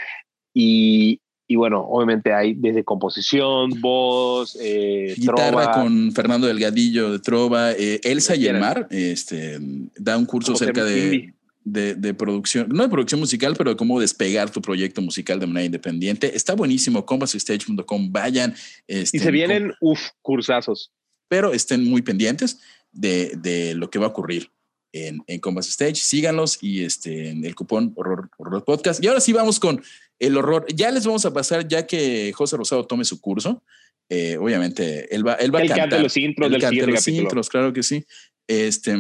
Y, y bueno, obviamente hay desde composición, voz, eh, Guitarra trova, con Fernando Delgadillo de Trova, eh, Elsa y el. Mar, este, da un curso Como acerca de, de, de producción, no de producción musical, pero de cómo despegar tu proyecto musical de manera independiente. Está buenísimo, compassestage.com, vayan. este, Y se vienen, uff, cursazos. pero estén muy pendientes de, de lo que va a ocurrir en, en Compass Stage. Síganlos y este, en el cupón horror, horror Podcast. Y ahora sí vamos con el horror. Ya les vamos a pasar, ya que José Rosado tome su curso. eh, obviamente, él va, él va El a cantar. los intros Él del siguiente los capítulo. intros, claro que sí. Este,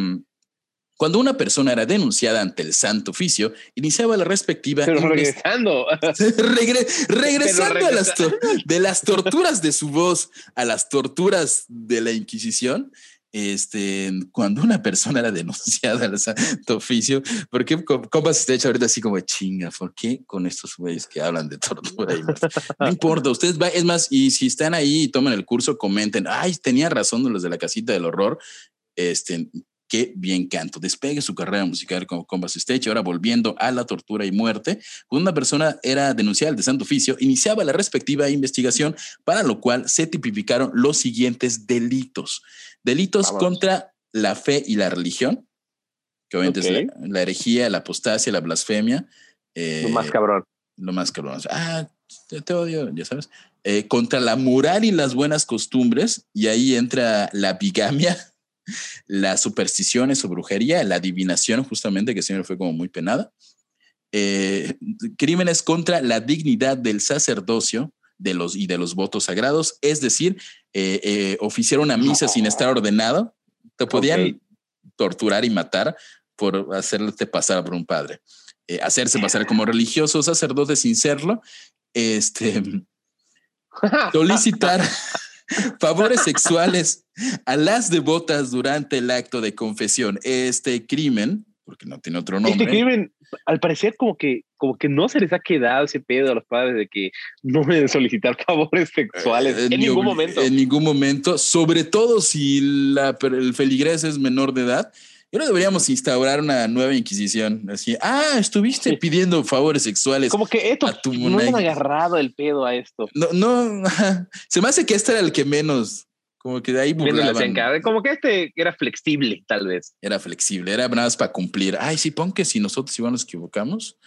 cuando una persona era denunciada ante el Santo Oficio, iniciaba la respectiva Pero regresando. *laughs* Regre- regresando Pero a las de las torturas de su voz a las torturas de la Inquisición. Este, cuando una persona era denunciada al santo oficio, ¿por qué com- compas está hecho ahorita así como chinga? ¿Por qué con estos güeyes que hablan de *laughs* tortura? y? No importa, ustedes va, es más, y si están ahí y toman el curso, comenten, ay, tenía razón los de la casita del horror. Este, qué bien canto. Despegue su carrera musical como Compass Stage. Ahora volviendo a la tortura y muerte, cuando una persona era denunciada de santo oficio, iniciaba la respectiva investigación, para lo cual se tipificaron los siguientes delitos. Delitos Vamos. contra la fe y la religión, que obviamente es la, la herejía, la apostasia, la blasfemia. eh, Lo más cabrón. lo más cabrón. Ah, te, te odio, ya sabes. Eh, contra la moral y las buenas costumbres, y ahí entra la bigamia, *laughs* las supersticiones o brujería, la adivinación, justamente, que siempre fue como muy penada. Eh, crímenes contra la dignidad del sacerdocio de los, y de los votos sagrados, es decir, eh, eh, oficiar una misa sin estar ordenado, te podían torturar y matar por hacerte pasar por un padre. Eh, hacerse pasar como religioso, sacerdote sin serlo, este, *laughs* solicitar favores sexuales a las devotas durante el acto de confesión. Este crimen, porque no tiene otro nombre. Este crimen, al parecer, como que, como que no se les ha quedado ese pedo a los padres de que no deben solicitar *laughs* favores sexuales eh, en ni ningún momento. En ningún momento, sobre todo si la, el feligrés es menor de edad. Yo creo que deberíamos instaurar una nueva inquisición. Así, ah, estuviste Sí. pidiendo favores sexuales. Como que esto, a tu no han agarrado el pedo a esto. No, no, se me hace que este era el que menos, como que de ahí burlaban. Como que este era flexible, tal vez. Era flexible, era nada más para cumplir. Ay, sí, pon que si nosotros igual nos equivocamos,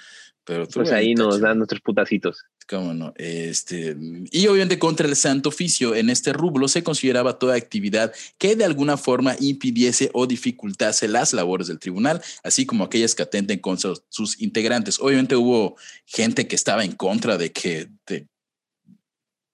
pero tú Pues ahí nos dan nuestros putacitos. ¿Cómo no? Este, y obviamente contra el santo oficio, en este rublo se consideraba toda actividad que de alguna forma impidiese o dificultase las labores del tribunal, así como aquellas que atenten contra sus integrantes. Obviamente hubo gente que estaba en contra de que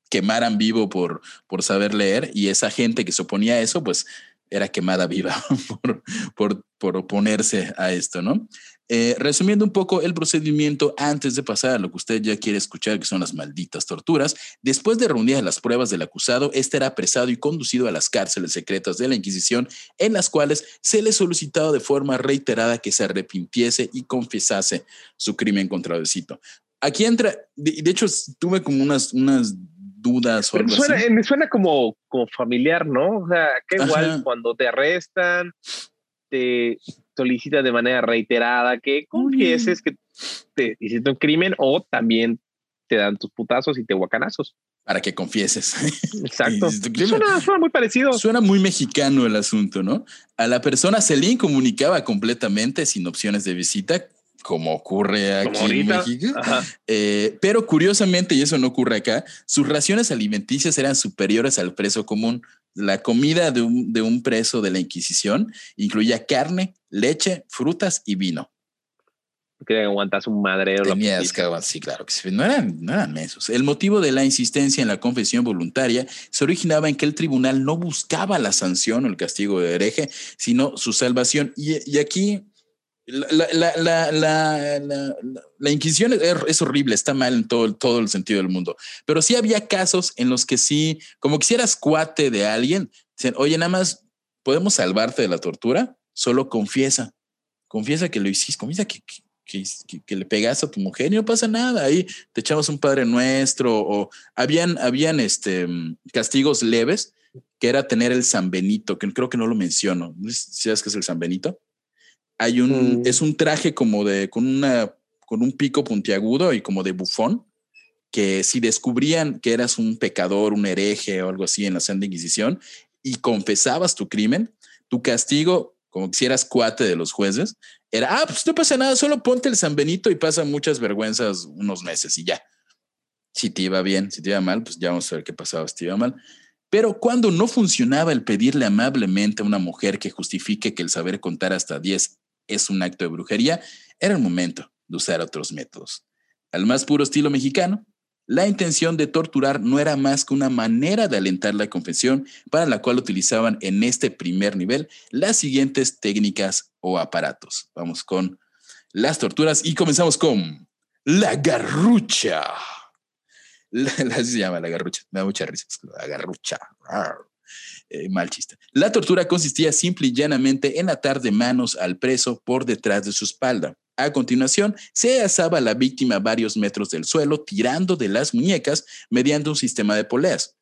quemaran vivo por, por saber leer y esa gente que se oponía a eso, pues era quemada viva *laughs* por, por, por oponerse a esto, ¿no? Eh, resumiendo un poco el procedimiento antes de pasar a lo que usted ya quiere escuchar, que son las malditas torturas, después de reunir las pruebas del acusado, este era apresado y conducido a las cárceles secretas de la Inquisición, en las cuales se le solicitaba de forma reiterada que se arrepintiese y confesase su crimen contra Diosito. Aquí entra, de, de hecho, tuve como unas, unas dudas o algo suena, así. me suena como, como familiar, ¿no? O sea, que igual Ajá. cuando te arrestan, te solicitan de manera reiterada que confieses que te hiciste un crimen o también te dan tus putazos y te guacanazos. Para que confieses. Exacto. *laughs* Suena, suena muy parecido. Suena muy mexicano el asunto, ¿no? A la persona se le incomunicaba completamente sin opciones de visita, como ocurre aquí Como en. México. Eh, pero curiosamente, y eso no ocurre acá, sus raciones alimenticias eran superiores al preso común. La comida de un, de un preso de la Inquisición incluía carne, leche, frutas y vino. Que aguantas un madrero. la Tenías que sí, claro que sí. No eran, no eran. El motivo de la insistencia en la confesión voluntaria se originaba en que el tribunal no buscaba la sanción o el castigo de hereje, sino su salvación. Y, y aquí la, Inquisición es, horrible, está mal en todo, el sentido del mundo. Pero sí había casos en los que sí, como que si eras cuate de alguien, dicen, oye, nada más podemos salvarte de la tortura, solo confiesa. Confiesa que lo hiciste, confiesa que, que, le pegaste a tu mujer y no pasa nada. Ahí te echamos un Padre Nuestro o habían, habían este, castigos leves que era tener el San Benito, que creo que no lo menciono. ¿No sé si ¿Sabes qué es el San Benito? Hay un, Mm. es un traje como de, con una, con un pico puntiagudo y como de bufón, que si descubrían que eras un pecador, un hereje o algo así en la Santa Inquisición y confesabas tu crimen, tu castigo, como si eras cuate de los jueces, era, ah, pues no pasa nada, solo ponte el San Benito y pasa muchas vergüenzas unos meses y ya. Si te iba bien, si te iba mal, pues ya vamos a ver qué pasaba si te iba mal. Pero cuando no funcionaba el pedirle amablemente a una mujer que justifique que el saber contar hasta 10 es un acto de brujería, era el momento de usar otros métodos. Al más puro estilo mexicano, la intención de torturar no era más que una manera de alentar la confesión para la cual utilizaban en este primer nivel las siguientes técnicas o aparatos. Vamos con las torturas y comenzamos con la garrucha. *laughs* La, se llama la garrucha. Me da mucha risa. La garrucha. Eh, mal chiste. La tortura consistía simple y llanamente en atar de manos al preso por detrás de su espalda. A continuación, se asaba a la víctima a varios metros del suelo, tirando de las muñecas mediante un sistema de poleas.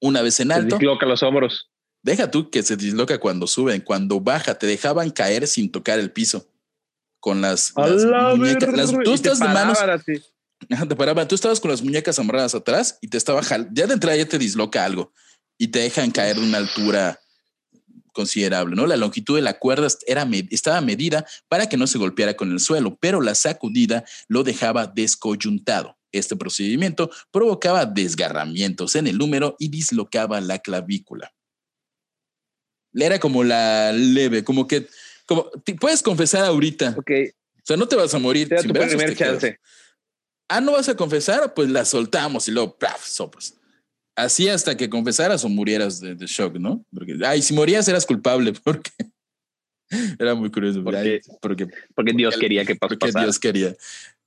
Una vez en alto, disloca los hombros. deja tú que se disloca cuando suben, cuando baja, te dejaban caer sin tocar el piso. Con las, las muñecas. Las, tú estás de manos, te paraban. Tú estabas con las muñecas amarradas atrás y te estaba ya de entrada ya te disloca algo y te dejan caer de una altura considerable, ¿no? La longitud de la cuerda era, estaba medida para que no se golpeara con el suelo, pero la sacudida lo dejaba descoyuntado. Este procedimiento provocaba desgarramientos en el húmero y dislocaba la clavícula. Era como la leve, como que, como, te puedes confesar ahorita, Ok, o sea, no te vas a morir. te da tu primer quedas. chance. Ah, ¿no vas a confesar? Pues la soltamos y luego, ¡praf! soplas. Así hasta que confesaras o murieras de, de shock, ¿no? Porque, ay, si morías eras culpable, *laughs* porque era muy curioso. Porque- ay, porque, Porque Dios Porque- quería que porque pasara. Dios quería.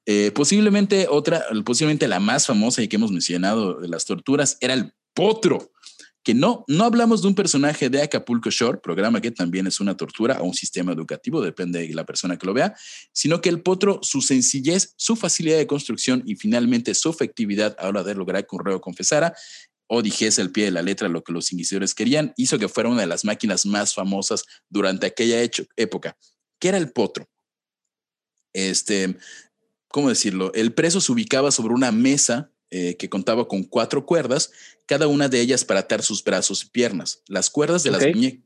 Eh, posiblemente otra, posiblemente la más famosa y que hemos mencionado de las torturas era el potro, que no, no hablamos de un personaje de Acapulco Shore, programa que también es una tortura o un sistema educativo, depende de la persona que lo vea, sino que el potro, su sencillez, su facilidad de construcción y finalmente su efectividad a la hora de lograr que un reo confesara o dijese al pie de la letra lo que los inquisidores querían, hizo que fuera una de las máquinas más famosas durante aquella hecho, época. ¿Qué era el potro? Este, ¿cómo decirlo? El preso se ubicaba sobre una mesa eh, que contaba con cuatro cuerdas, cada una de ellas para atar sus brazos y piernas. Las cuerdas de las muñecas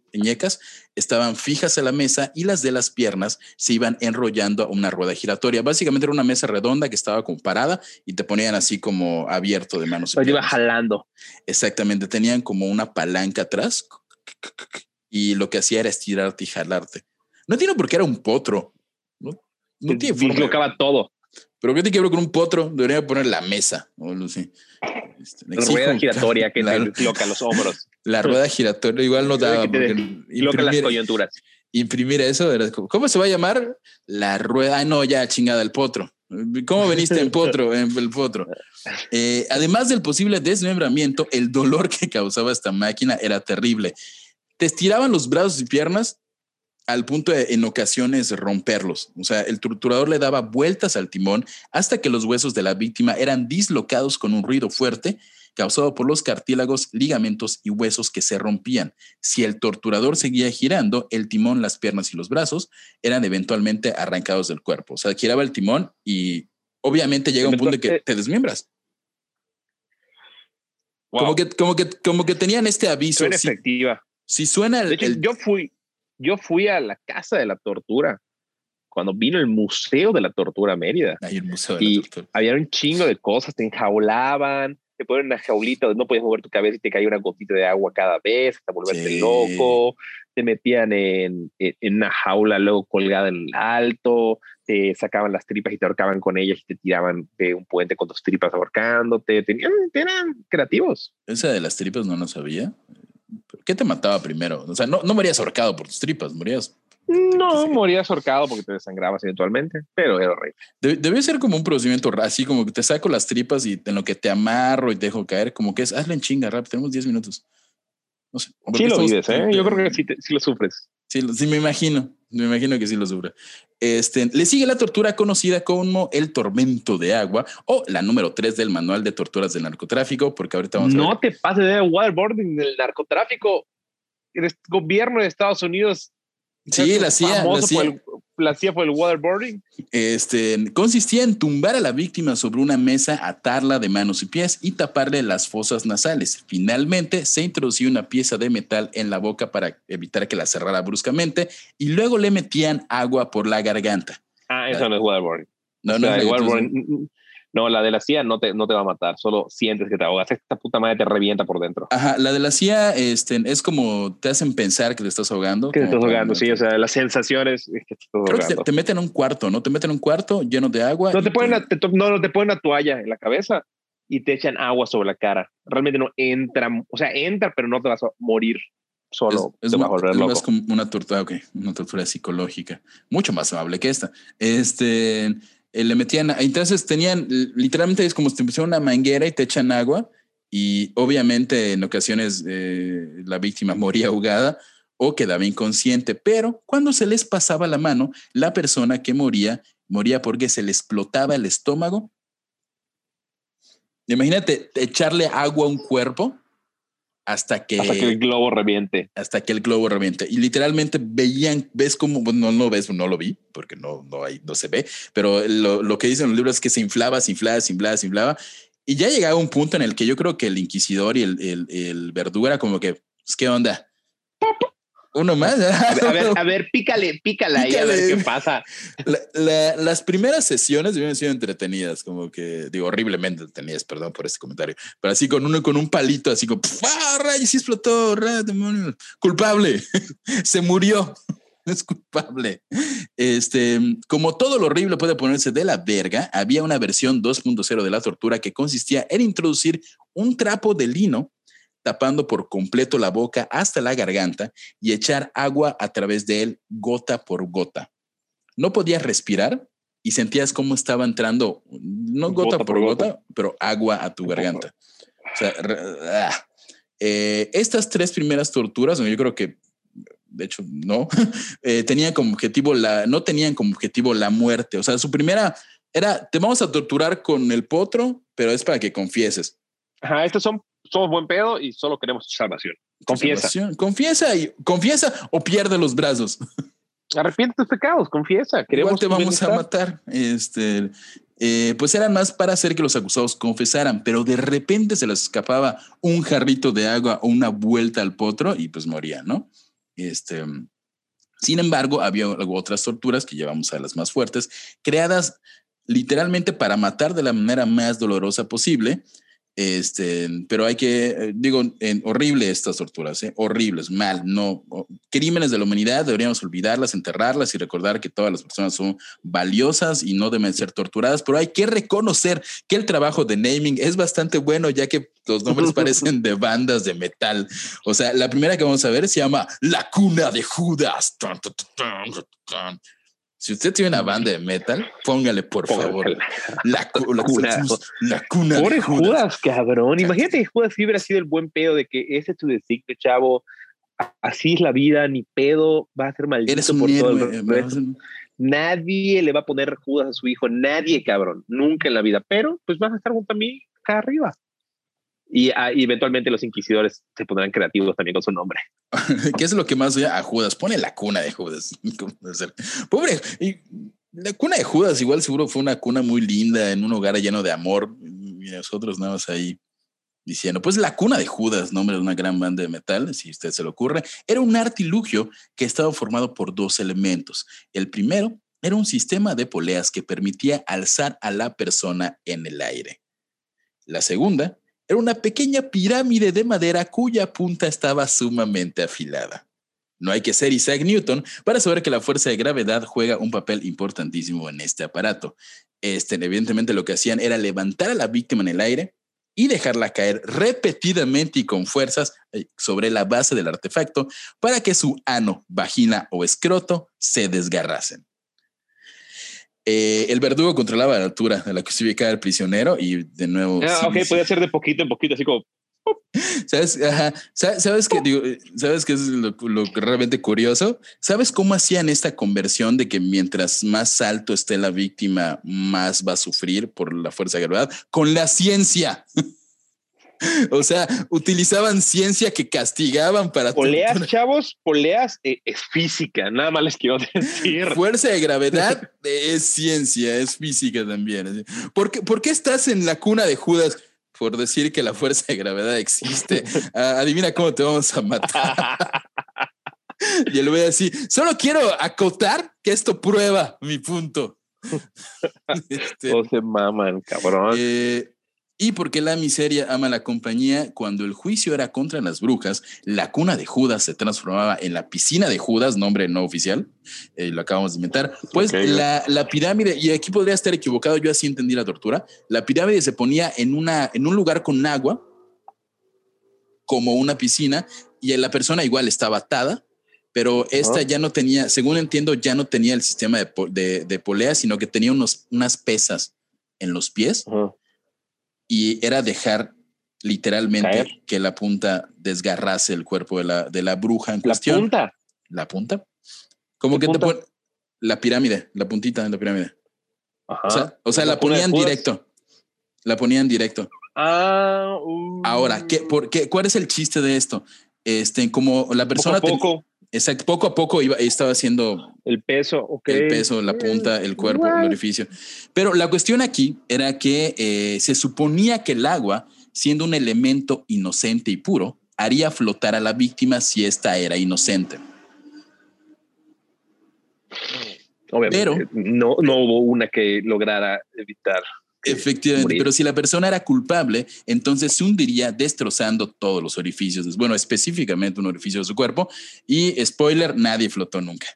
estaban fijas a la mesa y las de las piernas se iban enrollando a una rueda giratoria. Básicamente era una mesa redonda que estaba como parada y te ponían así como abierto de manos. Y iba jalando. Exactamente, tenían como una palanca atrás y lo que hacía era estirarte y jalarte. No entiendo por qué era un potro. No, no tiene forma. todo. Pero ¿qué te quiero con un potro? Debería poner la mesa. Este, la rueda giratoria que *laughs* la, te loca los hombros. La rueda giratoria igual no daba. Loca las coyunturas. Imprimir eso, ¿cómo se va a llamar? La rueda. Ah, no, ya chingada, el potro. ¿Cómo veniste en potro? *laughs* En el potro. Eh, además del posible desmembramiento, el dolor que causaba esta máquina era terrible. Te estiraban los brazos y piernas al punto de en ocasiones romperlos. O sea, el torturador le daba vueltas al timón hasta que los huesos de la víctima eran dislocados con un ruido fuerte causado por los cartílagos, ligamentos y huesos que se rompían. Si el torturador seguía girando, el timón, las piernas y los brazos eran eventualmente arrancados del cuerpo. O sea, giraba el timón y obviamente llega un punto en que te desmiembras. Como, que, como, que, como que tenían este aviso. Suena efectiva. Si suena el, Yo fui, yo fui a la casa de la tortura cuando vino el Museo de la Tortura a Mérida. el Museo y Había un chingo de cosas, te enjaulaban, te ponen una jaulita donde no podías mover tu cabeza y te caía una gotita de agua cada vez hasta volverte loco. Te metían en, en, una jaula luego colgada en el alto, te sacaban las tripas y te ahorcaban con ellas y te tiraban de un puente con tus tripas ahorcándote. Tenían, eran creativos. Esa de las tripas no lo sabía. ¿Qué te mataba primero? O sea, no, no morías ahorcado por tus tripas, morías. No, morías ahorcado porque te desangrabas eventualmente, pero era horrible. Debe, ser como un procedimiento así, como que te saco las tripas y en lo que te amarro y te dejo caer, como que es, hazlo en chinga, rápido, tenemos 10 minutos. No sé. Sí lo vives, ¿eh? Yo creo que sí, sí lo sufres. Sí, sí, me imagino. Me imagino que sí lo sufre. Este, le sigue la tortura conocida como el tormento de agua o la número 3 del manual de torturas del narcotráfico, porque ahorita vamos no a No te pases de waterboarding del narcotráfico. El gobierno de Estados Unidos Sí, la hacía. La hacía. La hacía por el waterboarding. Este, consistía en tumbar a la víctima sobre una mesa, atarla de manos y pies y taparle las fosas nasales. Finalmente, se introducía una pieza de metal en la boca para evitar que la cerrara bruscamente y luego le metían agua por la garganta. Ah, eso no es waterboarding. No, no, es waterboarding. No, la de la CIA no te, no te va a matar, solo sientes que te ahogas. Esta puta madre te revienta por dentro. Ajá, la de la CIA este, es como te hacen pensar que te estás ahogando. Que te estás ahogando, sí, o sea, las sensaciones es que te estás Creo que te, meten en un cuarto, ¿no? Te meten en un cuarto lleno de agua. No te, ponen no, no, te ponen una toalla en la cabeza y te echan agua sobre la cara. Realmente no entra, o sea, entra, pero no te vas a morir solo. Es, es, como una tortura, okay, una tortura psicológica, mucho más amable que esta. Este eh, le metían, entonces tenían, literalmente es como si te pusieran una manguera y te echan agua y obviamente en ocasiones eh, la víctima *laughs* moría ahogada o quedaba inconsciente, pero cuando se les pasaba la mano, la persona que moría moría porque se le explotaba el estómago. Imagínate echarle agua a un cuerpo hasta que, hasta que el globo reviente. Hasta que el globo reviente. Y literalmente veían, ves cómo, no, no ves, no lo vi, porque no, no, hay, no se ve, pero lo, lo que dicen los libros es que se inflaba, se inflaba, se inflaba, se inflaba. Y ya llegaba un punto en el que yo creo que el inquisidor y el, el, el verdugo como que, pues, ¿qué onda? Uno más. A ver, a ver, *laughs* pícale, pícale ahí a ver qué pasa. las primeras sesiones habían sido entretenidas, como que, digo, horriblemente entretenidas, perdón por este comentario, pero así con uno con un palito, así como, ¡ah, rayos! Sí explotó, demonios! Culpable, *laughs* se murió. *laughs* Es culpable. Este, como todo lo horrible puede ponerse de la verga, había una versión 2.0 de la tortura que consistía en introducir un trapo de lino tapando por completo la boca hasta la garganta y echar agua a través de él gota por gota. No podías respirar y sentías cómo estaba entrando, no gota, por, gota, pero agua a tu garganta. O sea, ah. eh, estas tres primeras torturas, yo creo que, de hecho, no, *laughs* eh, tenían como objetivo la, no tenían como objetivo la muerte. O sea, su primera era, te vamos a torturar con el potro, pero es para que confieses. Ajá, estos son, somos buen pedo y solo queremos salvación. Confiesa. Confiesa y confiesa o pierde los brazos. *laughs* Arrepiente tus pecados, confiesa. Queremos te vamos a matar. Este, eh, pues era más para hacer que los acusados confesaran, pero de repente se les escapaba un jarrito de agua o una vuelta al potro y pues morían, ¿no? Este, sin embargo, había otras torturas que llevamos a las más fuertes, creadas literalmente para matar de la manera más dolorosa posible este, pero hay que, eh, digo, en, horrible estas torturas, ¿eh? horribles, mal, no, crímenes de la humanidad, deberíamos olvidarlas, enterrarlas y recordar que todas las personas son valiosas y no deben ser torturadas, pero hay que reconocer que el trabajo de naming es bastante bueno, ya que los nombres *laughs* parecen de bandas de metal. O sea, la primera que vamos a ver se llama La Cuna de Judas. Si usted tiene una banda de metal, póngale por favor la, cuna, la cuna Pobre Judas. cabrón. Imagínate que Judas hubiera sido el buen pedo de que ese es tu designio, chavo. Así es la vida, ni pedo va a ser maldito Eres por todo el Nadie le va a poner Judas a su hijo, nadie, cabrón, nunca en la vida. Pero pues vas a estar junto a mí acá arriba. Ah, y, eventualmente los inquisidores se pondrán creativos también con su nombre. *laughs* ¿Qué es lo que más oye a Judas? Pone la cuna de Judas. *laughs* Pobre. Y la cuna de Judas igual seguro fue una cuna muy linda en un hogar lleno de amor. Y nosotros nada más ahí diciendo, pues la cuna de Judas, nombre de una gran banda de metal, si usted se le ocurre, era un artilugio que estaba formado por dos elementos. El primero era un sistema de poleas que permitía alzar a la persona en el aire. La segunda era una pequeña pirámide de madera cuya punta estaba sumamente afilada. No hay que ser Isaac Newton para saber que la fuerza de gravedad juega un papel importantísimo en este aparato. Este, evidentemente lo que hacían era levantar a la víctima en el aire y dejarla caer repetidamente y con fuerzas eh, sobre la base del artefacto para que su ano, vagina o escroto se desgarrasen. Eh, el verdugo controlaba la altura a la que se ubicaba el prisionero y de nuevo. Ah, ok, podía ser de poquito en poquito, así como. ¿Sabes? ¿Sabes qué? Digo, ¿Sabes qué es lo, realmente curioso? ¿Sabes cómo hacían esta conversión de que mientras más alto esté la víctima, más va a sufrir por la fuerza de gravedad? Con la ciencia. *laughs* *laughs* O sea, utilizaban ciencia que castigaban para... Poleas, *laughs* chavos, poleas eh, es física, nada más les quiero *laughs* decir. Fuerza de gravedad es ciencia, es física también. ¿Por qué, ¿Por qué estás en la cuna de Judas? Por decir que la fuerza de gravedad existe. Ah, adivina cómo te vamos a matar. y él voy a decir, solo quiero acotar que esto prueba mi punto. este, no se maman, cabrón. Eh, y porque la miseria ama la compañía, cuando el juicio era contra las brujas, la cuna de Judas se transformaba en la piscina de Judas, nombre no oficial, eh, lo acabamos de inventar. Pues la, la, pirámide, y aquí podría estar equivocado, yo así entendí la tortura, la pirámide se ponía en, una, en un lugar con agua, como una piscina, y la persona igual estaba atada, pero esta ya no tenía, según entiendo, ya no tenía el sistema de, de, de polea, sino que tenía unos, unas pesas en los pies y era dejar literalmente que la punta desgarrase el cuerpo de la, de la bruja en cuestión. ¿La punta? La punta. Como que te pone la pirámide, la puntita de la pirámide. O sea, la, ponían directo. La ponían directo. Ah, Ahora, ¿qué, por, qué, ¿cuál es el chiste de esto? Este, como la persona. Poco a poco. Exacto, poco a poco iba, estaba haciendo. El peso, El peso, la punta, el cuerpo, el orificio. Pero la cuestión aquí era que eh, se suponía que el agua, siendo un elemento inocente y puro, haría flotar a la víctima si ésta era inocente. Obviamente, pero, no, no hubo una que lograra evitar. Efectivamente, pero si la persona era culpable, entonces se hundiría destrozando todos los orificios, bueno, específicamente un orificio de su cuerpo. Y spoiler, nadie flotó nunca.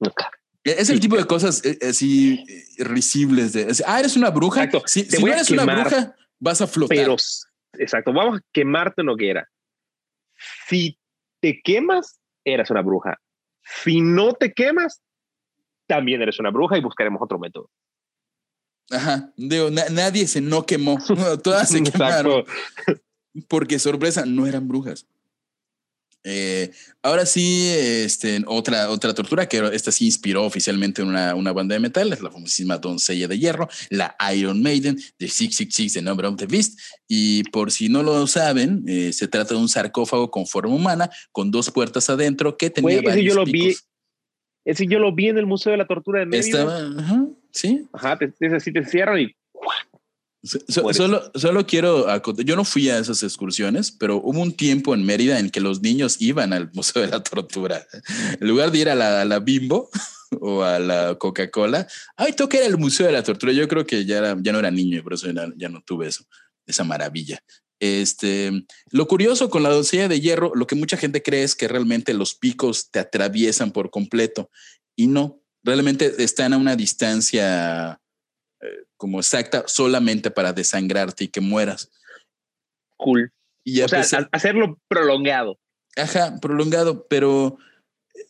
Nunca. Es el tipo de cosas eh, así eh, risibles de, ah, eres una bruja. Si, no eres una bruja, vas a flotar. Pero, exacto, vamos a quemarte en hoguera. Si te quemas, eras una bruja. Si no te quemas, también eres una bruja y buscaremos otro método. Ajá, digo, nadie se no quemó, *laughs* todas se quemaron. Porque sorpresa, no eran brujas. Eh, ahora sí, este, otra, otra tortura, que esta sí inspiró oficialmente una, una banda de metal, es la famosísima Doncella de Hierro, la Iron Maiden de 666, The Number of the Beast. Y por si no lo saben, eh, se trata de un sarcófago con forma humana, con dos puertas adentro que tenía ese yo lo vi Ese yo lo vi en el Museo de la Tortura de Mérida. Estaba, sí. Ajá, te, te, te encierran y solo, solo quiero yo no fui a esas excursiones, pero hubo un tiempo en Mérida en que los niños iban al Museo de la Tortura. En lugar de ir a la, Bimbo *laughs* o a la Coca-Cola, ay, toca ir al Museo de la Tortura. Yo creo que ya, ya no era niño y por eso ya, no tuve eso, esa maravilla. Este, lo curioso con la doncella de hierro, lo que mucha gente cree es que realmente los picos te atraviesan por completo y no, realmente están a una distancia como exacta solamente para desangrarte y que mueras. Cool. Y o sea, hacerlo prolongado. Ajá, prolongado, pero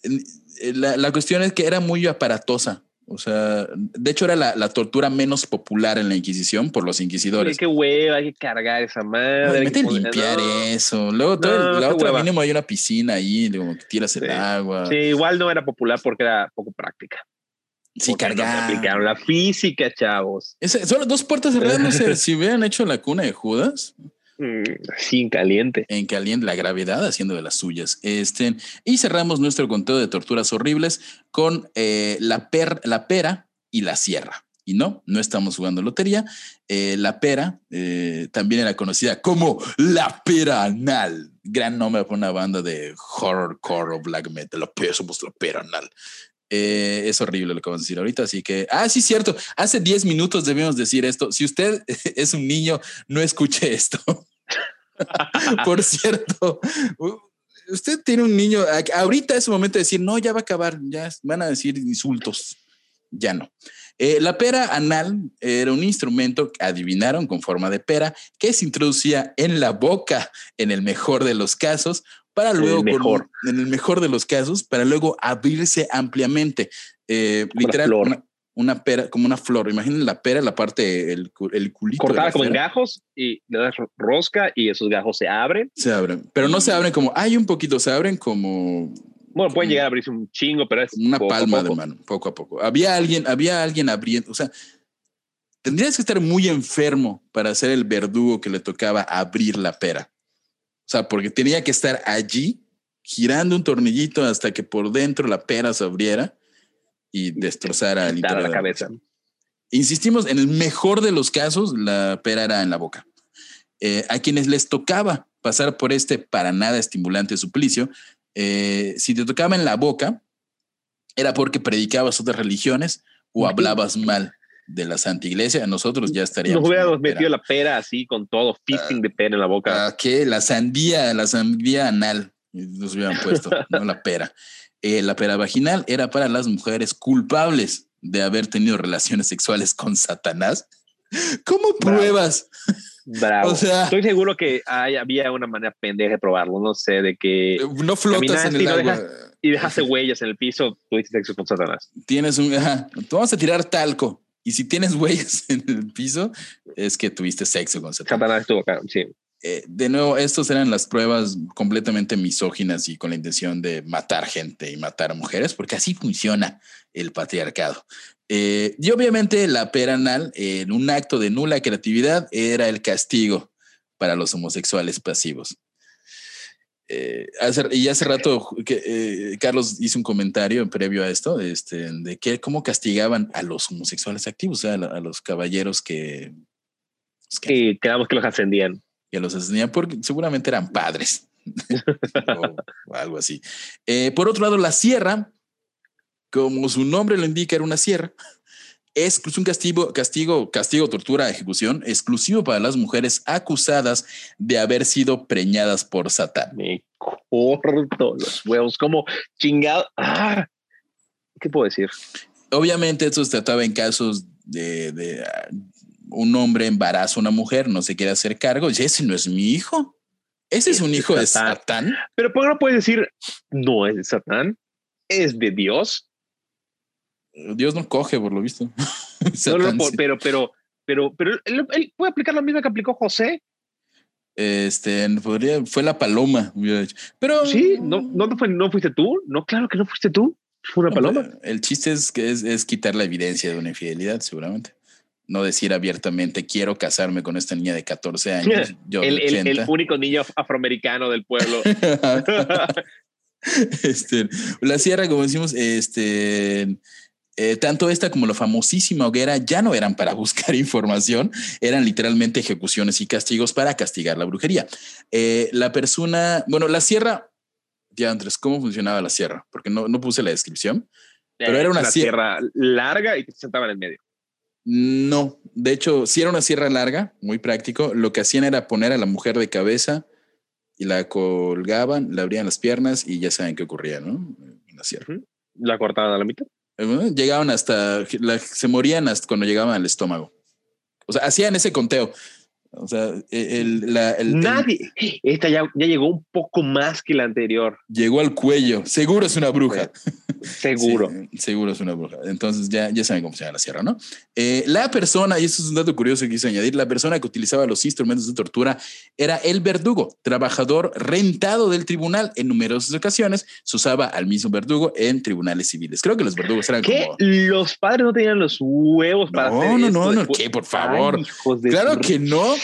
eh, la, la, cuestión es que era muy aparatosa. O sea, de hecho era la, la, tortura menos popular en la Inquisición por los inquisidores. qué hueva, hay que cargar esa madre. Mete limpiar eso. Luego todo la otra mínimo hay una piscina ahí, como que tiras el agua. Sí, igual no era popular porque era poco práctica. Sí, cargar. aplicaron la física, chavos. son las dos puertas cerrándose. *laughs* si hubieran hecho la cuna de Judas. Mm, sí, en caliente. En caliente, la gravedad haciendo de las suyas. Este, y cerramos nuestro conteo de torturas horribles con eh, la, per, la pera y la sierra. Y no, no estamos jugando lotería. Eh, la pera eh, también era conocida como la pera anal. Gran nombre para una banda de horrorcore o black metal. La pera, somos la pera anal. Es horrible lo que vamos a decir ahorita, así que, ah, sí, cierto, hace 10 minutos debíamos decir esto. Si usted *laughs* es un niño, no escuche esto. *laughs* Por cierto, usted tiene un niño, ahorita es el momento de decir, no, ya va a acabar, ya van a decir insultos. Ya no. Eh, la pera anal era un instrumento, adivinaron, con forma de pera, que se introducía en la boca en el mejor de los casos para luego, mejor. en el mejor de los casos, para luego abrirse ampliamente. Eh, literal, una, pera, como una flor. Imaginen la pera, la parte, el, el culito. Cortada como en gajos y le das rosca y esos gajos se abren. Se abren, pero no se abren como, hay un poquito, se abren como... Bueno, pueden llegar a abrirse un chingo, pero es una palma de mano, poco a poco. Había alguien, había alguien abriendo, o sea, tendrías que estar muy enfermo para ser el verdugo que le tocaba abrir la pera. O sea, porque tenía que estar allí girando un tornillito hasta que por dentro la pera se abriera y destrozara la cabeza. Insistimos, en el mejor de los casos, la pera era en la boca. Eh, a quienes les tocaba pasar por este para nada estimulante suplicio, eh, si te tocaba en la boca, era porque predicabas otras religiones o hablabas mal de la Santa Iglesia, nosotros ya estaríamos. Nos hubiéramos metido la pera así con todo, fisting de pera en la boca. Ah, ¿Qué? La sandía, la sandía anal, nos hubieran puesto, no la pera. Eh, la pera vaginal era para las mujeres culpables de haber tenido relaciones sexuales con Satanás. ¿Cómo pruebas? Bravo. O sea, estoy seguro que hay, había una manera pendeja de probarlo. No sé, de que no flotas en el agua y dejaste huellas en el piso. Tuviste sexo con Satanás. Tienes un. Ajá, vamos a tirar talco. Y si tienes *laughs* huellas en el piso, es que tuviste sexo con Satanás. estuvo acá, sí. Eh, de nuevo, estos eran las pruebas completamente misóginas y con la intención de matar gente y matar mujeres, porque así funciona el patriarcado. Eh, y obviamente la pera anal, en un acto de nula creatividad, era el castigo para los homosexuales pasivos. Eh, y hace rato Carlos hizo un comentario previo a esto, este, de que cómo castigaban a los homosexuales activos, a, los caballeros que... Pues, que quedamos que los ascendían. Que los ascendían porque seguramente eran padres *laughs* o, algo así. Eh, por otro lado, la sierra, como su nombre lo indica, era una sierra es un castigo, castigo, castigo, tortura, ejecución exclusivo para las mujeres acusadas de haber sido preñadas por Satán. Me corto los huevos, como chingado. Ah, ¿Qué puedo decir? Obviamente esto se trataba en casos de, un hombre embaraza a una mujer, no se quiere hacer cargo, dice, ese no es mi hijo. Ese es un hijo de Satán. Pero ¿por qué no puedes decir, no es de Satán? Es de Dios Dios no coge, por lo visto. *laughs* No, no, por- pero, pero, pero, pero él, él puede aplicar lo mismo que aplicó José. Este, podría, fue la paloma. Pero Sí, no, no, fue, no fuiste tú. No, claro que no fuiste tú. Fue una No, paloma. El chiste es que es, es quitar la evidencia de una infidelidad, seguramente. No decir abiertamente, quiero casarme con esta niña de 14 años, *laughs* yo El, el, el 80. único niño afroamericano del pueblo. *laughs* *laughs* este, la sierra, como decimos, este, eh, tanto esta como la famosísima hoguera ya no eran para buscar información, eran literalmente ejecuciones y castigos para castigar la brujería. Eh, la persona, bueno, la sierra, ya Andrés, ¿cómo funcionaba la sierra? Porque no, no puse la descripción. Pero era una sierra larga y que se sentaba en el medio. No, de hecho, si era una sierra larga, muy práctico. Lo que hacían era poner a la mujer de cabeza y la colgaban, le abrían las piernas y ya saben qué ocurría, ¿no? En la sierra. La cortaban a la mitad. Llegaban hasta, la- se morían hasta cuando llegaban al estómago. O sea, hacían ese conteo. O sea, el, la- el- Nadie. Esta ya, ya llegó un poco más que la anterior. llegó al cuello. Seguro es una bruja. Seguro. *laughs* Sí, seguro es una bruja. Entonces ya, ya saben cómo se llama la sierra, ¿no? Eh, la persona, y esto es un dato curioso que quise añadir, la persona que utilizaba los instrumentos de tortura era el verdugo, trabajador rentado del tribunal. En numerosas ocasiones se usaba al mismo verdugo en tribunales civiles. Creo que los verdugos eran ¿Qué? como... Los padres no tenían los huevos para No, hacer no, esto no, no? ¿qué? Por favor. Ay, hijos de Claro que no.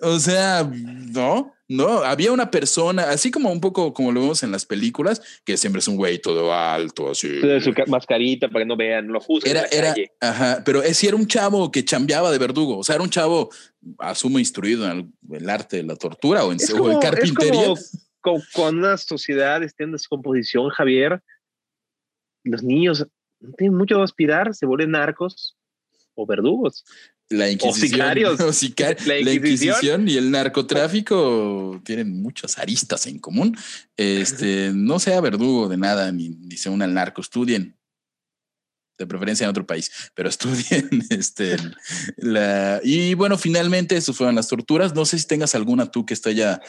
O sea, no, no. Había una persona, así como un poco como lo vemos en las películas, que siempre es un güey todo alto, así. de su ca- mascarita para que no vean, lo juzguen. Era, era, calle. ajá, pero ese era un chavo que chambeaba de verdugo. O sea, era un chavo, asumo, instruido en el, el arte de la tortura o en, Es o en es carpintería. como co- con una sociedad esté en descomposición, Javier. Los niños no tienen mucho que aspirar, se vuelven narcos o verdugos. La Inquisición. sicarios. o sicar- *laughs* La la, Inquisición. Inquisición y el narcotráfico tienen muchas aristas en común. Este, no sea verdugo de nada, ni, ni se una al narco, estudien. De preferencia en otro país, pero *laughs* estudien este, la, y bueno, finalmente eso fueron las torturas. No sé si tengas alguna tú que esté ya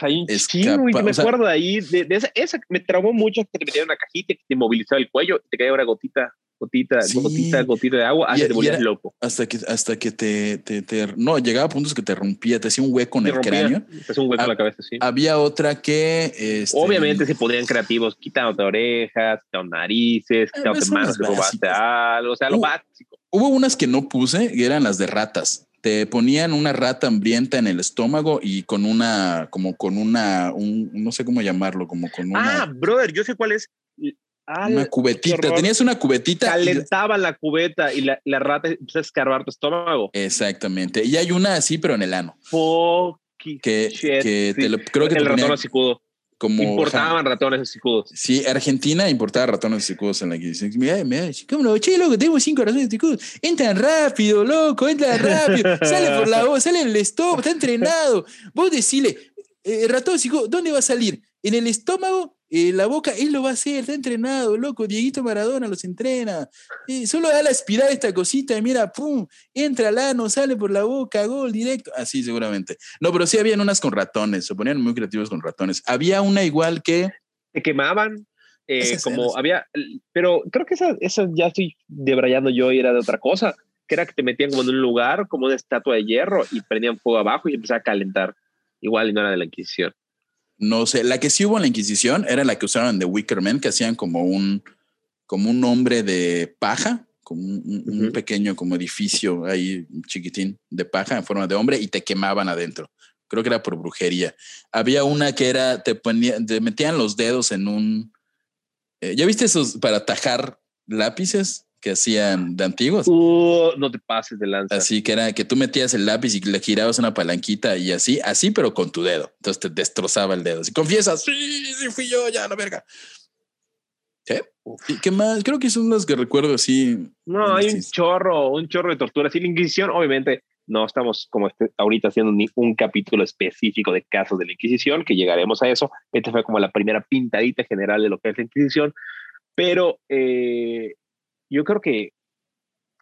Hay un Escapa- chingo, y me o sea- acuerdo de ahí, de, de esa, esa me traumó mucho que te metían una cajita que te inmovilizaba el cuello, te caía una gotita, gotita, Sí. gotita, gotita de agua, hasta y te volvías loco. hasta que, hasta que te, te, te- no, llegaba a puntos que te rompía, te hacía un hueco en Te el rompía, cráneo. te hacía un hueco en Ah, la cabeza, sí. Había otra que, este, Obviamente se podían creativos, quitándote orejas, quitando narices, Ah, quitándote manos, robaste algo, o sea, lo Uh, básico. Hubo unas que no puse y eran las de ratas. Te ponían una rata hambrienta en el estómago y con una, como con una, un, no sé cómo llamarlo, como con una, Ah, brother, yo sé cuál es. Ah, una cubetita. Tenías una cubetita. y- calentaban la cubeta y la, la rata empezó a escarbar tu estómago. exactamente. Y hay una así, pero en el ano. Fucking Que, shit, que sí. te lo, creo que te el ratón ponían hocicudo. como. Importaban ratones hocicudos. Sí, Argentina importaba ratones cicudos en la Inquisición. Mira, mira, ¿cómo no? Che, loco, tenemos cinco ratones cicudos. Entran rápido, loco, entran *laughs* rápido. sale por la voz, sale en el estómago, está entrenado. Vos decile, eh, ratón cicudo, ¿dónde va a salir? ¿En el estómago? ¿En la boca? Él lo va a hacer, está entrenado, loco. Dieguito Maradona los entrena. Eh, solo da la espiral esta cosita y mira, pum, entra al ano, sale por la boca, gol directo. Así seguramente. No, pero sí habían unas con ratones, se ponían muy creativos con ratones. Había una igual que Te quemaban. eh, como eran- había, pero creo que esa, esa ya estoy debrayando yo y era de otra cosa, que era que te metían como en un lugar, como una estatua de hierro y prendían fuego abajo y empezaba a calentar. Igual y no era de la Inquisición. No sé, la que sí hubo en la Inquisición era la que usaron The Wicker Man, que hacían como un, como un hombre de paja, como un, pequeño como edificio ahí chiquitín de paja en forma de hombre y te quemaban adentro. Creo que era por brujería. Había una que era, te, ponía, te metían los dedos en un... eh, ¿Ya viste esos para tajar lápices que hacían de antiguos? Uh, no te pases de lanza. Así que era que tú metías el lápiz y le girabas una palanquita y así, así, pero con tu dedo. Entonces te destrozaba el dedo. Si confiesas, sí, sí fui yo, ya la verga. ¿Qué? ¿Y qué más? Creo que son las que recuerdo así. No, hay un Sí, sí. chorro, un chorro de torturas. Y la Inquisición, obviamente, no estamos como este, ahorita haciendo ni un capítulo específico de casos de la Inquisición, que llegaremos a eso. Esta fue como la primera pintadita general de lo que es la Inquisición. Pero eh, yo creo que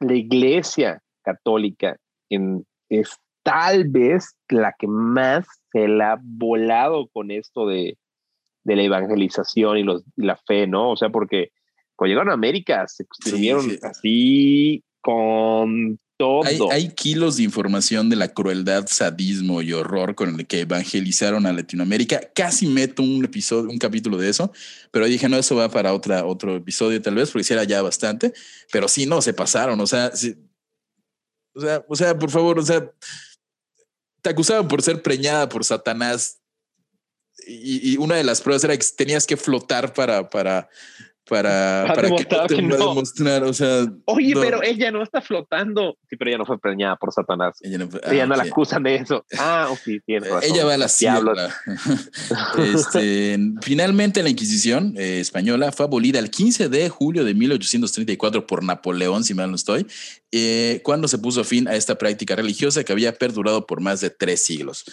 la Iglesia Católica en- es tal vez la que más se la ha volado con esto de, de la evangelización y, los, y la fe, ¿no? O sea, porque cuando llegaron a América, se Sí, estuvieron sí. así con todo. Hay, hay kilos de información de la crueldad, sadismo y horror con el que evangelizaron a Latinoamérica. Casi meto un episodio, un capítulo de eso, pero dije, no, eso va para otra, otro episodio tal vez, porque hiciera ya bastante. Pero sí, no, se pasaron. O sea, sí- o sea, o sea, por favor, o sea, te acusaban por ser preñada por Satanás. Y, y una de las pruebas era que tenías que flotar para, para, para, Para *laughs* para que demostrar no te que para no. demostrar. O sea, Oye, no. pero ella no está flotando. Sí, pero ella no fue preñada por Satanás. ella no, ah, no la acusan de eso. *laughs* Ah, ok, tienes razón. Ella va a la sierra. *laughs* Este, finalmente, la Inquisición eh, española fue abolida el 15 de julio de 1834 por Napoleón, si mal no estoy, eh, cuando se puso fin a esta práctica religiosa que había perdurado por más de tres siglos.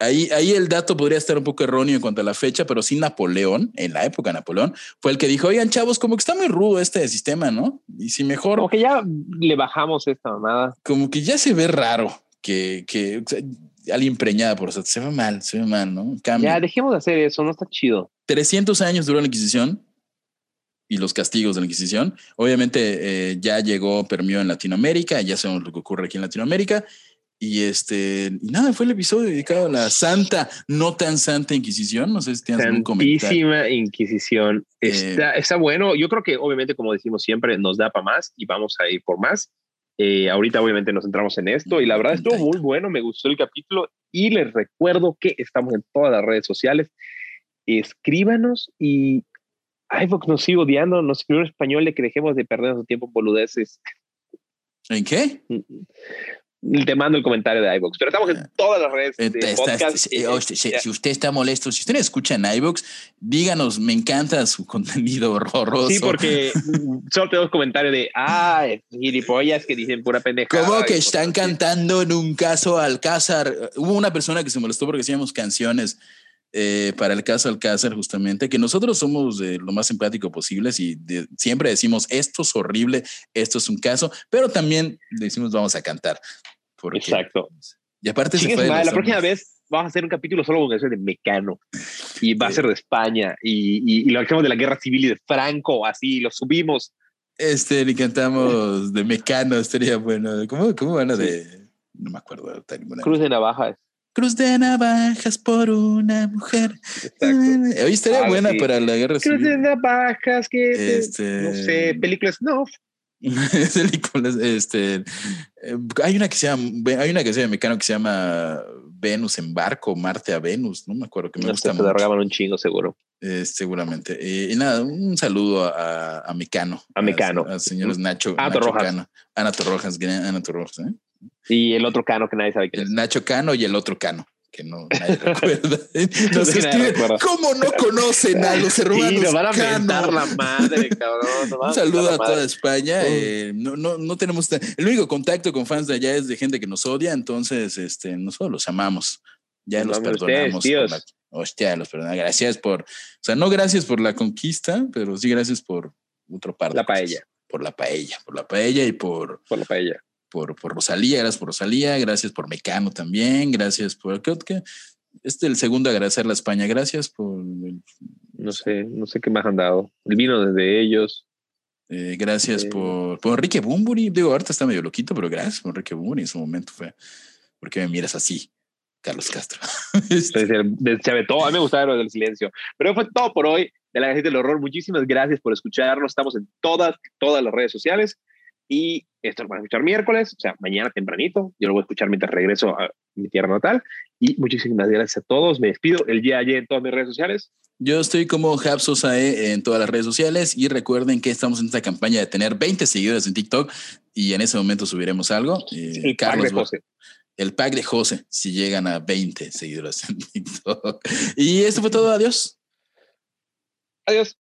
Ahí, ahí el dato podría estar un poco erróneo en cuanto a la fecha, pero sí Napoleón, en la época Napoleón, fue el que dijo, oigan chavos, como que está muy rudo este sistema, ¿no? Y si mejor Como que ya le bajamos esta mamada. como que ya se ve raro que, que o sea, alguien preñada por eso. Se ve mal, se ve mal, ¿no? Cambia. Ya dejemos de hacer eso, no está chido. 300 años duró la Inquisición y los castigos de la Inquisición. Obviamente eh, ya llegó, permeó en Latinoamérica, ya sabemos lo que ocurre aquí en Latinoamérica. Y este, y nada, fue el episodio dedicado a la santa, no tan santa Inquisición. No sé si tienes algún comentario. Santísima Inquisición. Eh, Está, está bueno. Yo creo que obviamente, como decimos siempre, nos da para más y vamos a ir por más. Eh, ahorita obviamente nos centramos en esto y la verdad estuvo muy bueno, me gustó el capítulo y les recuerdo que estamos en todas las redes sociales. Escríbanos y iVox nos sigue odiando, nos escribió en español de que dejemos de perder nuestro tiempo en boludeces. ¿En qué? Te mando el comentario de iVox, pero estamos en todas las redes de está- podcast. oh, si, si usted está molesto, si usted escucha en iVoox, díganos, me encanta su *laughs* contenido horroroso. Sí, porque solo tenemos comentarios de, ah, gilipollas que dicen pura pendejada. ¿Cómo que están cantando en un caso Alcázar? Hubo una persona que se molestó porque hacíamos canciones eh, para el caso Alcázar, justamente, que nosotros somos eh, lo más simpático posible y de- siempre decimos esto es horrible, esto es un caso, pero también decimos vamos a cantar. Porque, Exacto. Y aparte se Chingue fue su de madre, los la próxima vez vamos a hacer un capítulo solo con canciones de Mecano y va a ser de España y, y, y lo hacemos de la guerra civil y de Franco, así lo subimos. Este, le cantamos de Mecano, estaría bueno. ¿Cómo, cómo van a de.? No me acuerdo. Cruz de navajas. Cruz de navajas por una mujer. Exacto. Hoy estaría Algo buena para la guerra Cruz de civil. navajas que te- Este- no sé, películas no. *laughs* Películas, este, eh, hay una que se llama, hay una que se llama Mecano que se llama Venus en barco, Marte a Venus, no me acuerdo que me No gusta te mucho. un chingo seguro. Eh, seguramente. Eh, y nada, un saludo a, a Mecano. A Mecano. A, señores Nacho. Cano. Ana Torrojas, Ana Torrojas, ¿eh? Y el otro cano que nadie sabe quién es. El Nacho Cano y el otro Cano, que no nadie *laughs* recuerda. Nos Nadie escriben. ¿Cómo no conocen a los hermanos Sí, nos van a mentar la madre, cabrón. *laughs* nos Un saludo a toda. España. Mm. eh, no, no, no tenemos el único contacto con fans de allá es de gente que nos odia, entonces este, nosotros los amamos. Ya los perdonamos. ustedes, la- hostia, los perdonamos. Gracias por, o sea, no gracias por la conquista, pero sí gracias por otro par de La cosas. paella. Por la paella, por la paella y por, Por la paella. Por, por Rosalía, gracias por Rosalía, gracias por Mecano también, gracias por que este es el segundo agradecerle a España, gracias por el- No sé, no sé qué más han dado. El vino desde ellos. eh, gracias Eh. por, por Enrique Bumburi. Digo, ahorita está medio loquito, pero gracias por Enrique Bumburi. En su momento fue. ¿Por qué me miras así, Carlos Castro? *laughs* Este, Desde, desde Chavetó. A mí me gustaba lo del silencio. Pero fue todo por hoy de la Gaceta del Horror. Muchísimas gracias por escucharnos. Estamos en todas, todas las redes sociales. Y esto lo van a escuchar miércoles, o sea, mañana tempranito. Yo lo voy a escuchar mientras regreso a mi tierra natal. Y muchísimas gracias a todos. Me despido. El día ayer en todas mis redes sociales. Yo estoy como Hapsosae en todas las redes sociales y recuerden que estamos en esta campaña de tener 20 seguidores en TikTok y en ese momento subiremos algo. Eh, El Carlos de va- José. el pack de José, si llegan a 20 seguidores en *laughs* TikTok. Y esto fue todo. Adiós. Adiós.